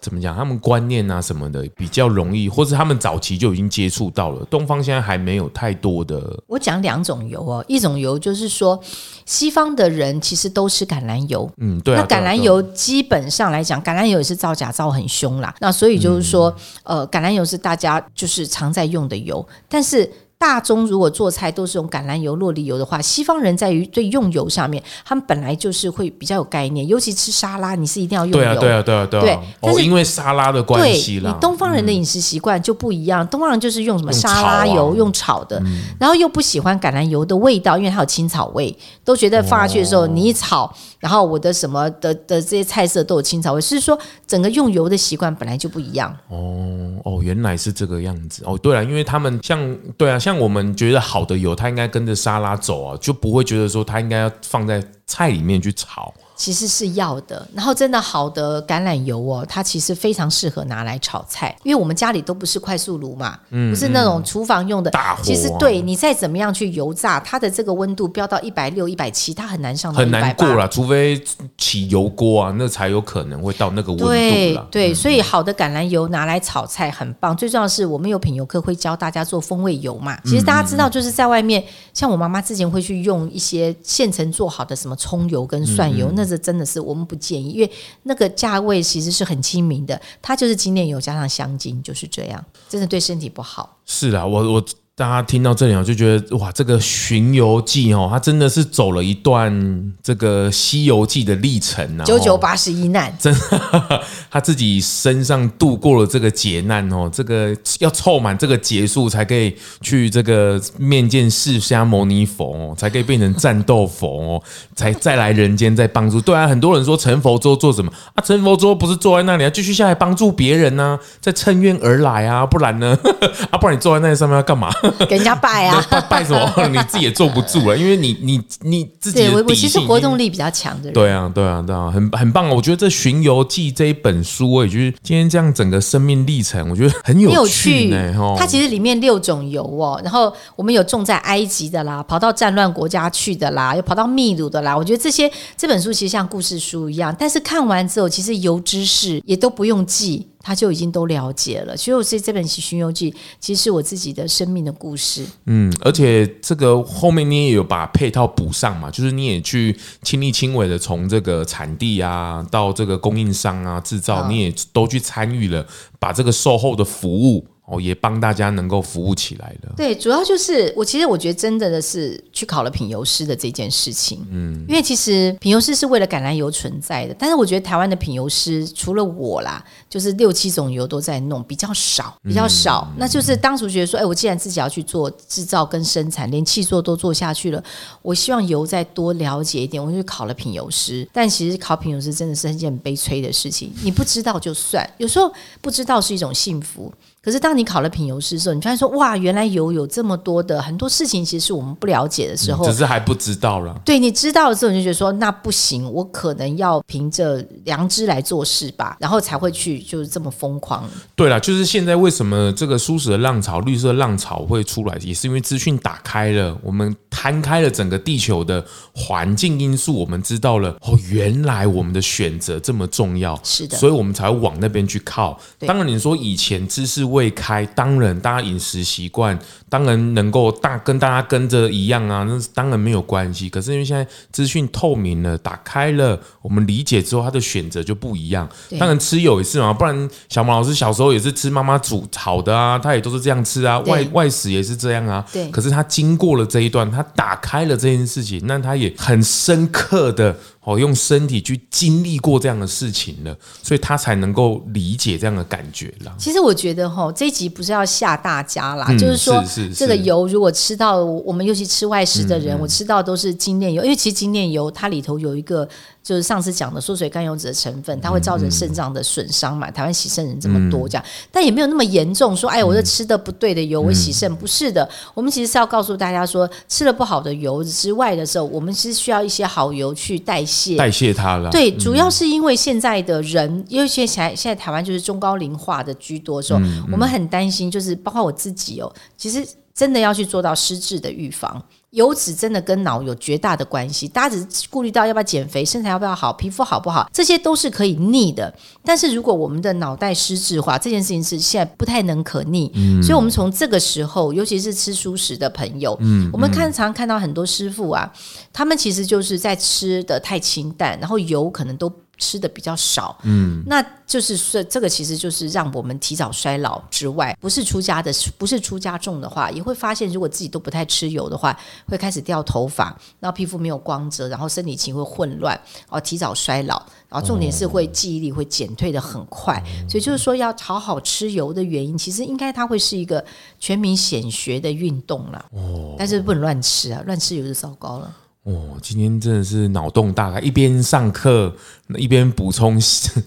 怎么讲？他们观念啊什么的比较容易，或是他们早期就已经接触到了。东方现在还没有太多的。我讲两种油哦，一种油就是说，西方的人其实都吃橄榄油。嗯，对啊。那橄榄油基本上来讲，橄榄油也是造假造很凶啦。那所以就是说，呃，橄榄油是大家就是常在用的油，但是。大宗如果做菜都是用橄榄油、落梨油的话，西方人在于对用油上面，他们本来就是会比较有概念，尤其吃沙拉，你是一定要用油。对啊，对啊，对啊，对啊。对，但是、哦、因为沙拉的关系啦。你东方人的饮食习惯就不一样，嗯、东方人就是用什么沙拉油，用炒，啊、用炒的，嗯、然后又不喜欢橄榄油的味道，因为它有青草味，都觉得放下去的时候你一炒，哦、然后我的什么的的这些菜色都有青草味，是说整个用油的习惯本来就不一样。哦哦，原来是这个样子。哦，对啊，因为他们像对啊，像。像我们觉得好的油，它应该跟着沙拉走啊，就不会觉得说它应该要放在菜里面去炒。其实是要的，然后真的好的橄榄油哦，它其实非常适合拿来炒菜，因为我们家里都不是快速炉嘛，嗯，不是那种厨房用的大火啊。其实对你再怎么样去油炸，它的这个温度飙到一百六、一百七，它很难上到很难过了，除非起油锅啊，那才有可能会到那个温度了。对对，所以好的橄榄油拿来炒菜很棒。最重要的是，我们有品油课会教大家做风味油嘛。其实大家知道，就是在外面，像我妈妈之前会去用一些现成做好的什么葱油跟蒜油，那。是真的是我们不建议，因为那个价位其实是很亲民的，它就是精炼油加上香精，就是这样，真的对身体不好。是啊，我我。大家听到这里，我就觉得哇，这个《巡游记》哦，他真的是走了一段这个《西游记》的历程啊，九九八十一难，真的，他自己身上度过了这个劫难哦，这个要凑满这个劫数才可以去这个面见释迦牟尼佛哦，才可以变成战斗佛哦，才再来人间再帮助。对啊，很多人说成佛之后做什么啊？成佛之后不是坐在那里，要继续下来帮助别人呢、啊？再乘愿而来啊？不然呢？<laughs> 啊，不然你坐在那上面要干嘛？<laughs> 给人家拜啊！拜拜什么？你自己也坐不住了，因为你你你自己的我我其实活动力比较强的人。对啊，对啊，对啊，很很棒。我觉得这《巡游记》这一本书，我也觉得今天这样整个生命历程，我觉得很有趣呢。它其实里面六种游哦，然后我们有种在埃及的啦，跑到战乱国家去的啦，又跑到秘鲁的啦。我觉得这些这本书其实像故事书一样，但是看完之后，其实游知识也都不用记。他就已经都了解了，所以我是这本《寻游记》，其实是我自己的生命的故事。嗯，而且这个后面你也有把配套补上嘛，就是你也去亲力亲为的从这个产地啊到这个供应商啊制造，你也都去参与了，把这个售后的服务。哦，也帮大家能够服务起来了。对，主要就是我其实我觉得真的的是去考了品油师的这件事情。嗯，因为其实品油师是为了橄榄油存在的，但是我觉得台湾的品油师除了我啦，就是六七种油都在弄，比较少，比较少。嗯、那就是当初觉得说，哎，我既然自己要去做制造跟生产，连气作都做下去了，我希望油再多了解一点，我就考了品油师。但其实考品油师真的是一件很悲催的事情，你不知道就算，有时候不知道是一种幸福。可是当你考了品油师的时候，你突然说哇，原来油有这么多的很多事情，其实是我们不了解的时候，只是还不知道了。对，你知道了之后，你就觉得说那不行，我可能要凭着良知来做事吧，然后才会去就是这么疯狂。对了，就是现在为什么这个舒适的浪潮、绿色浪潮会出来，也是因为资讯打开了，我们摊开了整个地球的环境因素，我们知道了哦，原来我们的选择这么重要，是的，所以我们才会往那边去靠。当然，你说以前知识未开。当然大家饮食习惯当然能够大跟大家跟着一样啊，那当然没有关系。可是因为现在资讯透明了，打开了，我们理解之后，他的选择就不一样。当然吃有也是嘛，不然小毛老师小时候也是吃妈妈煮炒的啊，他也都是这样吃啊，外外食也是这样啊。对。可是他经过了这一段，他打开了这件事情，那他也很深刻的。哦，用身体去经历过这样的事情了，所以他才能够理解这样的感觉啦。其实我觉得哈，这一集不是要吓大家啦，嗯、就是说这个油如果吃到我们尤其吃外食的人，我吃到都是精炼油，因为其实精炼油它里头有一个。就是上次讲的缩水甘油酯的成分，它会造成肾脏的损伤嘛？台湾洗肾人这么多，这样，但也没有那么严重。说，哎，我这吃的不对的油，我洗肾不是的。我们其实是要告诉大家说，吃了不好的油之外的时候，我们其实需要一些好油去代谢，代谢它了。对，主要是因为现在的人，因为现在现在台湾就是中高龄化的居多的时候，我们很担心，就是包括我自己哦，其实真的要去做到失智的预防。油脂真的跟脑有绝大的关系，大家只是顾虑到要不要减肥、身材要不要好、皮肤好不好，这些都是可以逆的。但是如果我们的脑袋失智化，这件事情是现在不太能可逆。嗯、所以，我们从这个时候，尤其是吃素食的朋友，嗯，我们看常常看到很多师傅啊，他们其实就是在吃的太清淡，然后油可能都。吃的比较少，嗯，那就是说这个其实就是让我们提早衰老之外，不是出家的，不是出家众的话，也会发现如果自己都不太吃油的话，会开始掉头发，然后皮肤没有光泽，然后生理期会混乱，然后提早衰老，然后重点是会记忆力会减退的很快，所以就是说要好好吃油的原因，其实应该它会是一个全民显学的运动了，哦，但是不能乱吃啊，乱吃油就糟糕了。哦，今天真的是脑洞大开，一边上课一边补充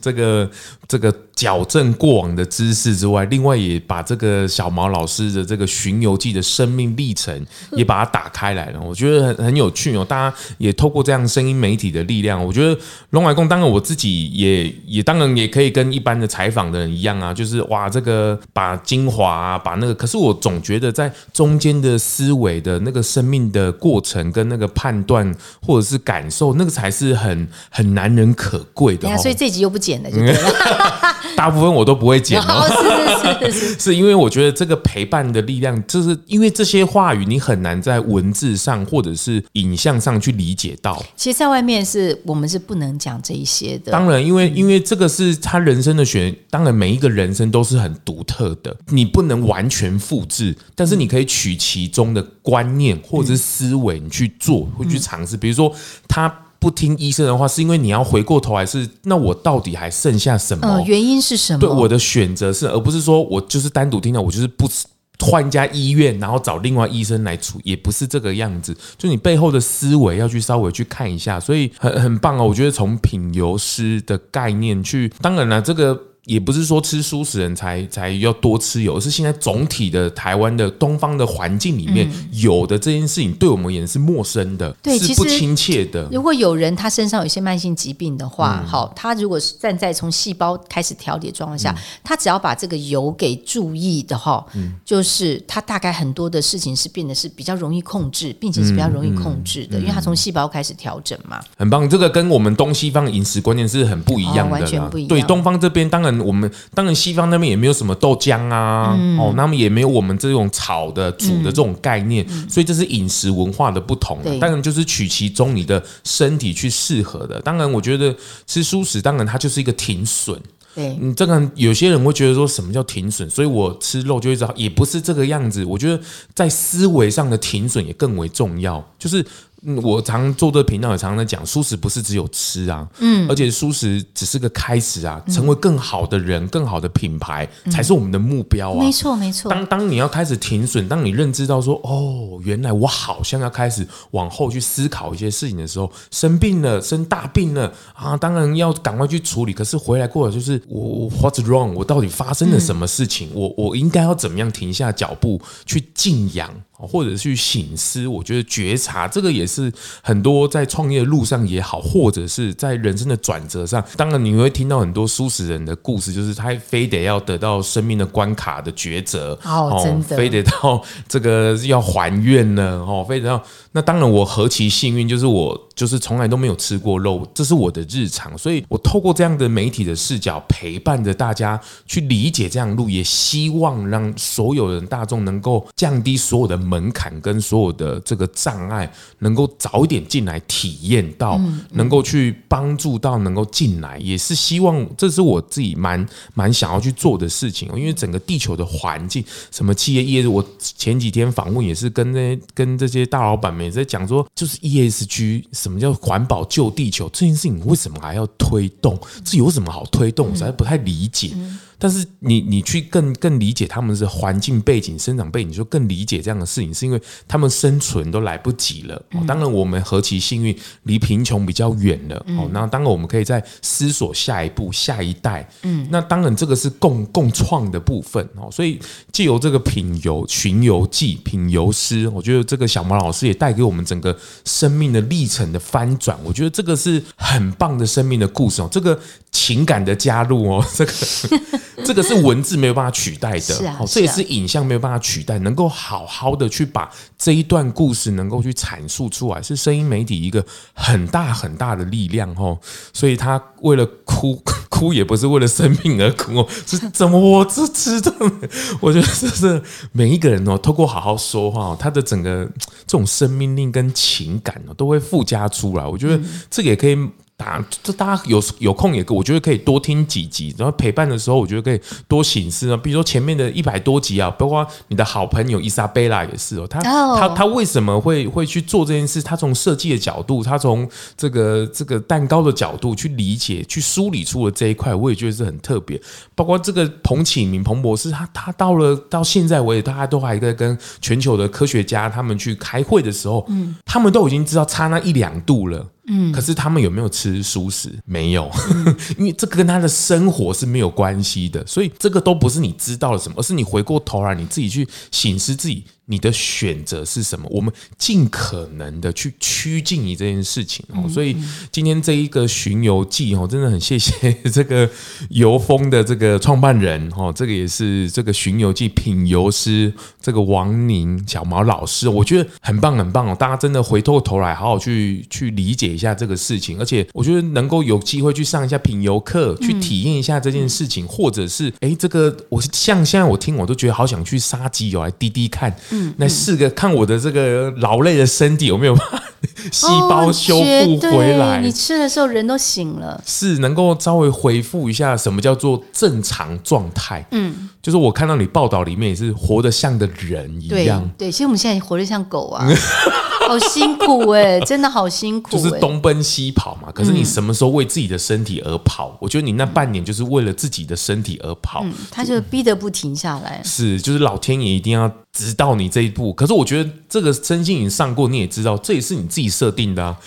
这个 <laughs> 这个矫正过往的知识之外，另外也把这个小毛老师的这个巡游记的生命历程也把它打开来了，我觉得很很有趣哦。大家也透过这样声音媒体的力量，我觉得龙海共当然我自己也 <laughs> 也当然也可以跟一般的采访的人一样啊，就是哇这个把精华啊，把那个，可是我总觉得在中间的思维的那个生命的过程跟那个判。段或者是感受，那个才是很很难能可贵的。所以这集又不剪了，就对了。<laughs> <laughs> 大部分我都不会剪哦，是是是，<laughs> 是因为我觉得这个陪伴的力量，就是因为这些话语你很难在文字上或者是影像上去理解到。其实，在外面是我们是不能讲这一些的。当然，因为因为这个是他人生的选，当然每一个人生都是很独特的，你不能完全复制，但是你可以取其中的观念或者是思维，你去做，会去尝试。比如说他。不听医生的话，是因为你要回过头来是，那我到底还剩下什么？呃，原因是什么？对，我的选择是，而不是说我就是单独听了，我就是不换一家医院，然后找另外医生来处，也不是这个样子。就你背后的思维要去稍微去看一下，所以很很棒哦。我觉得从品油师的概念去，当然了，这个。也不是说吃蔬食人才才要多吃油，而是现在总体的台湾的东方的环境里面，有的这件事情对我们也是陌生的，对，是不亲切的。如果有人他身上有一些慢性疾病的话，嗯、好，他如果是站在从细胞开始调理的状况下，嗯、他只要把这个油给注意的哈，嗯，就是他大概很多的事情是变得是比较容易控制，并且是比较容易控制的，因为他从细胞开始调整嘛。很棒，这个跟我们东西方饮食观念是很不一样的，哦，完全不一样。对，东方这边当然。我们当然，西方那边也没有什么豆浆啊，嗯、哦，那么也没有我们这种炒的、煮的这种概念，嗯、所以这是饮食文化的不同。当然，就是取其中你的身体去适合的。当然，我觉得吃素食，当然它就是一个停损。对，你这个有些人会觉得说什么叫停损？所以我吃肉就会知道，也不是这个样子。我觉得在思维上的停损也更为重要，就是。嗯，我常做这个频道也常常在讲，素食不是只有吃啊，嗯，而且素食只是个开始啊，成为更好的人、更好的品牌才是我们的目标啊。没错，没错。当当你要开始停损，当你认知到说，哦，原来我好像要开始往后去思考一些事情的时候，生病了，生大病了啊，当然要赶快去处理。可是回来过了，就是我 What's wrong？我到底发生了什么事情？我我应该要怎么样停下脚步去静养，或者去醒思？我觉得觉察这个也是。很多在创业路上也好，或者是在人生的转折上，当然你会听到很多舒适人的故事，就是他非得要得到生命的关卡的抉择，哦，真的，非得到这个要还愿呢，哦，非得要。那当然，我何其幸运，就是我就是从来都没有吃过肉，这是我的日常，所以我透过这样的媒体的视角，陪伴着大家去理解这样路，也希望让所有人大众能够降低所有的门槛跟所有的这个障碍，能够早一点进来体验到，能够去帮助到能够进来，也是希望这是我自己蛮蛮想要去做的事情，因为整个地球的环境，什么企业业，我前几天访问也是跟那跟这些大老板们。也在讲说，就是 ESG，什么叫环保救地球这件事情，为什么还要推动？这有什么好推动？我实在不太理解。但是你你去更更理解他们是环境背景、生长背景，就更理解这样的事情，是因为他们生存都来不及了。当然，我们何其幸运，离贫穷比较远了。哦，那当然我们可以在思索下一步、下一代。嗯，那当然这个是共共创的部分哦。所以借由这个品游巡游记、品游师，我觉得这个小毛老师也带给我们整个生命的历程的翻转。我觉得这个是很棒的生命的故事哦。这个情感的加入哦，这个。这个是文字没有办法取代的，是啊，这也是影像没有办法取代。能够好好的去把这一段故事能够去阐述出来，是声音媒体一个很大很大的力量哦。所以他为了哭 <laughs> 哭也不是为了生命而哭哦，是怎么我这知道？我觉得这是每一个人哦，透过好好说话，他的整个这种生命力跟情感哦，都会附加出来。我觉得这个也可以。打这大家有有空也可，我觉得可以多听几集，然后陪伴的时候，我觉得可以多醒思啊。比如说前面的一百多集啊，包括你的好朋友伊莎贝拉也是哦，他他他为什么会会去做这件事？他从设计的角度，他从这个这个蛋糕的角度去理解、去梳理出了这一块，我也觉得是很特别。包括这个彭启明彭博士，他他到了到现在为止，大家都还在跟全球的科学家他们去开会的时候，嗯，他们都已经知道差那一两度了。嗯，可是他们有没有吃熟食？没有，<laughs> 因为这跟他的生活是没有关系的，所以这个都不是你知道了什么，而是你回过头来你自己去醒思自己。你的选择是什么？我们尽可能的去趋近于这件事情哦。所以今天这一个巡游记哦，真的很谢谢 <laughs> 这个游风的这个创办人哦，这个也是这个巡游记品游师这个王宁小毛老师，我觉得很棒很棒哦。大家真的回过头来好好去去理解一下这个事情，而且我觉得能够有机会去上一下品游课，去体验一下这件事情，或者是哎，这个我像现在我听我都觉得好想去杀鸡油来滴滴看。嗯，来试个看我的这个劳累的身体有没有把 <laughs> 细胞修复回来。你吃的时候人都醒了，是能够稍微回复一下什么叫做正常状态。嗯，就是我看到你报道里面也是活得像的人一样。对，其实我们现在活得像狗啊。<laughs> <laughs> 好辛苦哎，真的好辛苦，就是东奔西跑嘛。可是你什么时候为自己的身体而跑？我觉得你那半年就是为了自己的身体而跑。他就逼得不停下来。是，就是老天爷一定要直到你这一步。可是我觉得这个身心你上过，你也知道，这也是你自己设定的啊。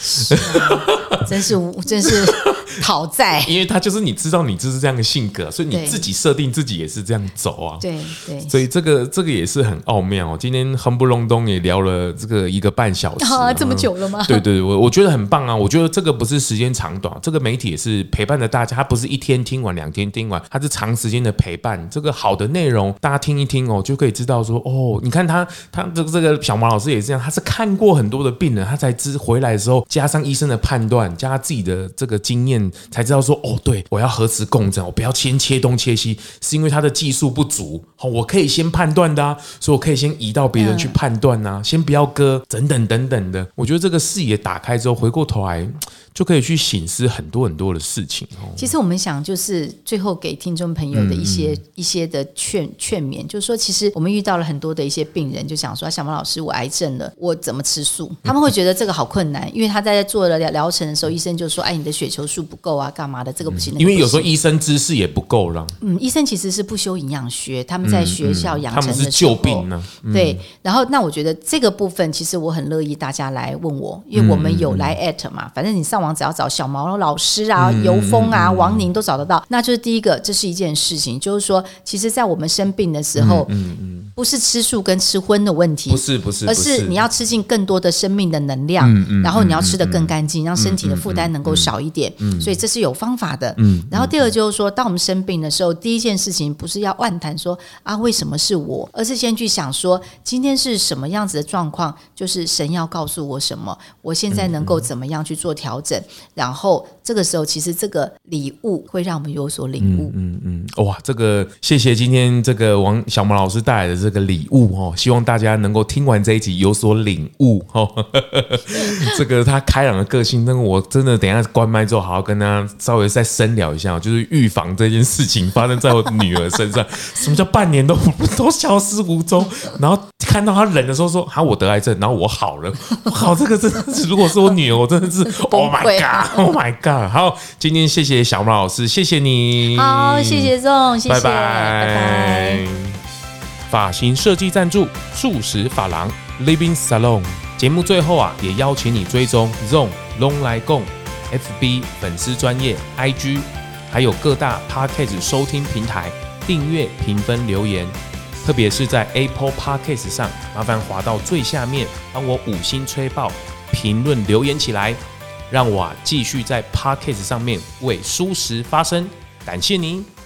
真是，真是。<laughs> 讨债，<laughs> 因为他就是你知道你就是这样的性格，所以你自己设定自己也是这样走啊。对对，所以这个这个也是很奥妙。哦今天哼不隆咚也聊了这个一个半小时，<laughs> 啊，这么久了吗？对对，我我觉得很棒啊。我觉得这个不是时间长短，这个媒体也是陪伴着大家，它不是一天听完两天听完，它是长时间的陪伴。这个好的内容大家听一听哦，就可以知道说哦，你看他他这个这个小毛老师也是这样，他是看过很多的病人，他才知回来的时候，加上医生的判断，加上自己的这个经验。才知道说哦，对，我要核磁共振，我不要先切东切西，是因为他的技术不足。好，我可以先判断的啊，所以我可以先移到别人去判断呐，先不要割，等等等等的。我觉得这个视野打开之后，回过头来。就可以去醒思很多很多的事情哦。其实我们想，就是最后给听众朋友的一些、嗯、一些的劝劝勉，就是说，其实我们遇到了很多的一些病人，就想说，小毛老师，我癌症了，我怎么吃素？<laughs> 他们会觉得这个好困难，因为他在做了疗疗程的时候，医生就说，哎，你的血球数不够啊，干嘛的？这个不行。因为有时候医生知识也不够了。嗯，医生其实是不修营养学，他们在学校养成的救病呢。对，然后那我觉得这个部分，其实我很乐意大家来问我，因为我们有来 at 嘛，反正你上网。只要找小毛老师啊、游峰啊、王宁都找得到。那就是第一个，这是一件事情，就是说，其实，在我们生病的时候，嗯嗯。不是吃素跟吃荤的问题，不是不是，而是你要吃进更多的生命的能量，嗯嗯，然后你要吃得更干净，让身体的负担能够少一点，嗯，所以这是有方法的，嗯。然后第二就是说，当我们生病的时候，第一件事情不是要妄谈说啊为什么是我，而是先去想说今天是什么样子的状况，就是神要告诉我什么，我现在能够怎么样去做调整，然后这个时候其实这个礼物会让我们有所领悟，嗯嗯，哇，这个谢谢今天这个王小毛老师带来的这个礼物哦，希望大家能够听完这一集有所领悟哦。<laughs> 这个他开朗的个性，那个我真的等一下关麦之后，好好跟他稍微再深聊一下，就是预防这件事情发生在我女儿身上。<laughs> 什么叫半年都都消失无踪？然后看到他冷的时候说：“好，我得癌症，然后我好了。”好，这个真的是，如果是我女儿，我真的是 Oh my God，Oh my God。好，今天谢谢小马老师，谢谢你。好，谢谢仲，谢谢，拜拜。拜拜。发型设计赞助素食发廊 Living Salon。节目最后啊，也邀请你追踪 Zone Long 来共 FB 粉丝专业 IG，还有各大 Podcast 收听平台订阅、评分、留言。特别是在 Apple Podcast 上，麻烦滑到最下面，帮我五星吹爆，评论留言起来，让我继续在 Podcast 上面为舒适发声。感谢您。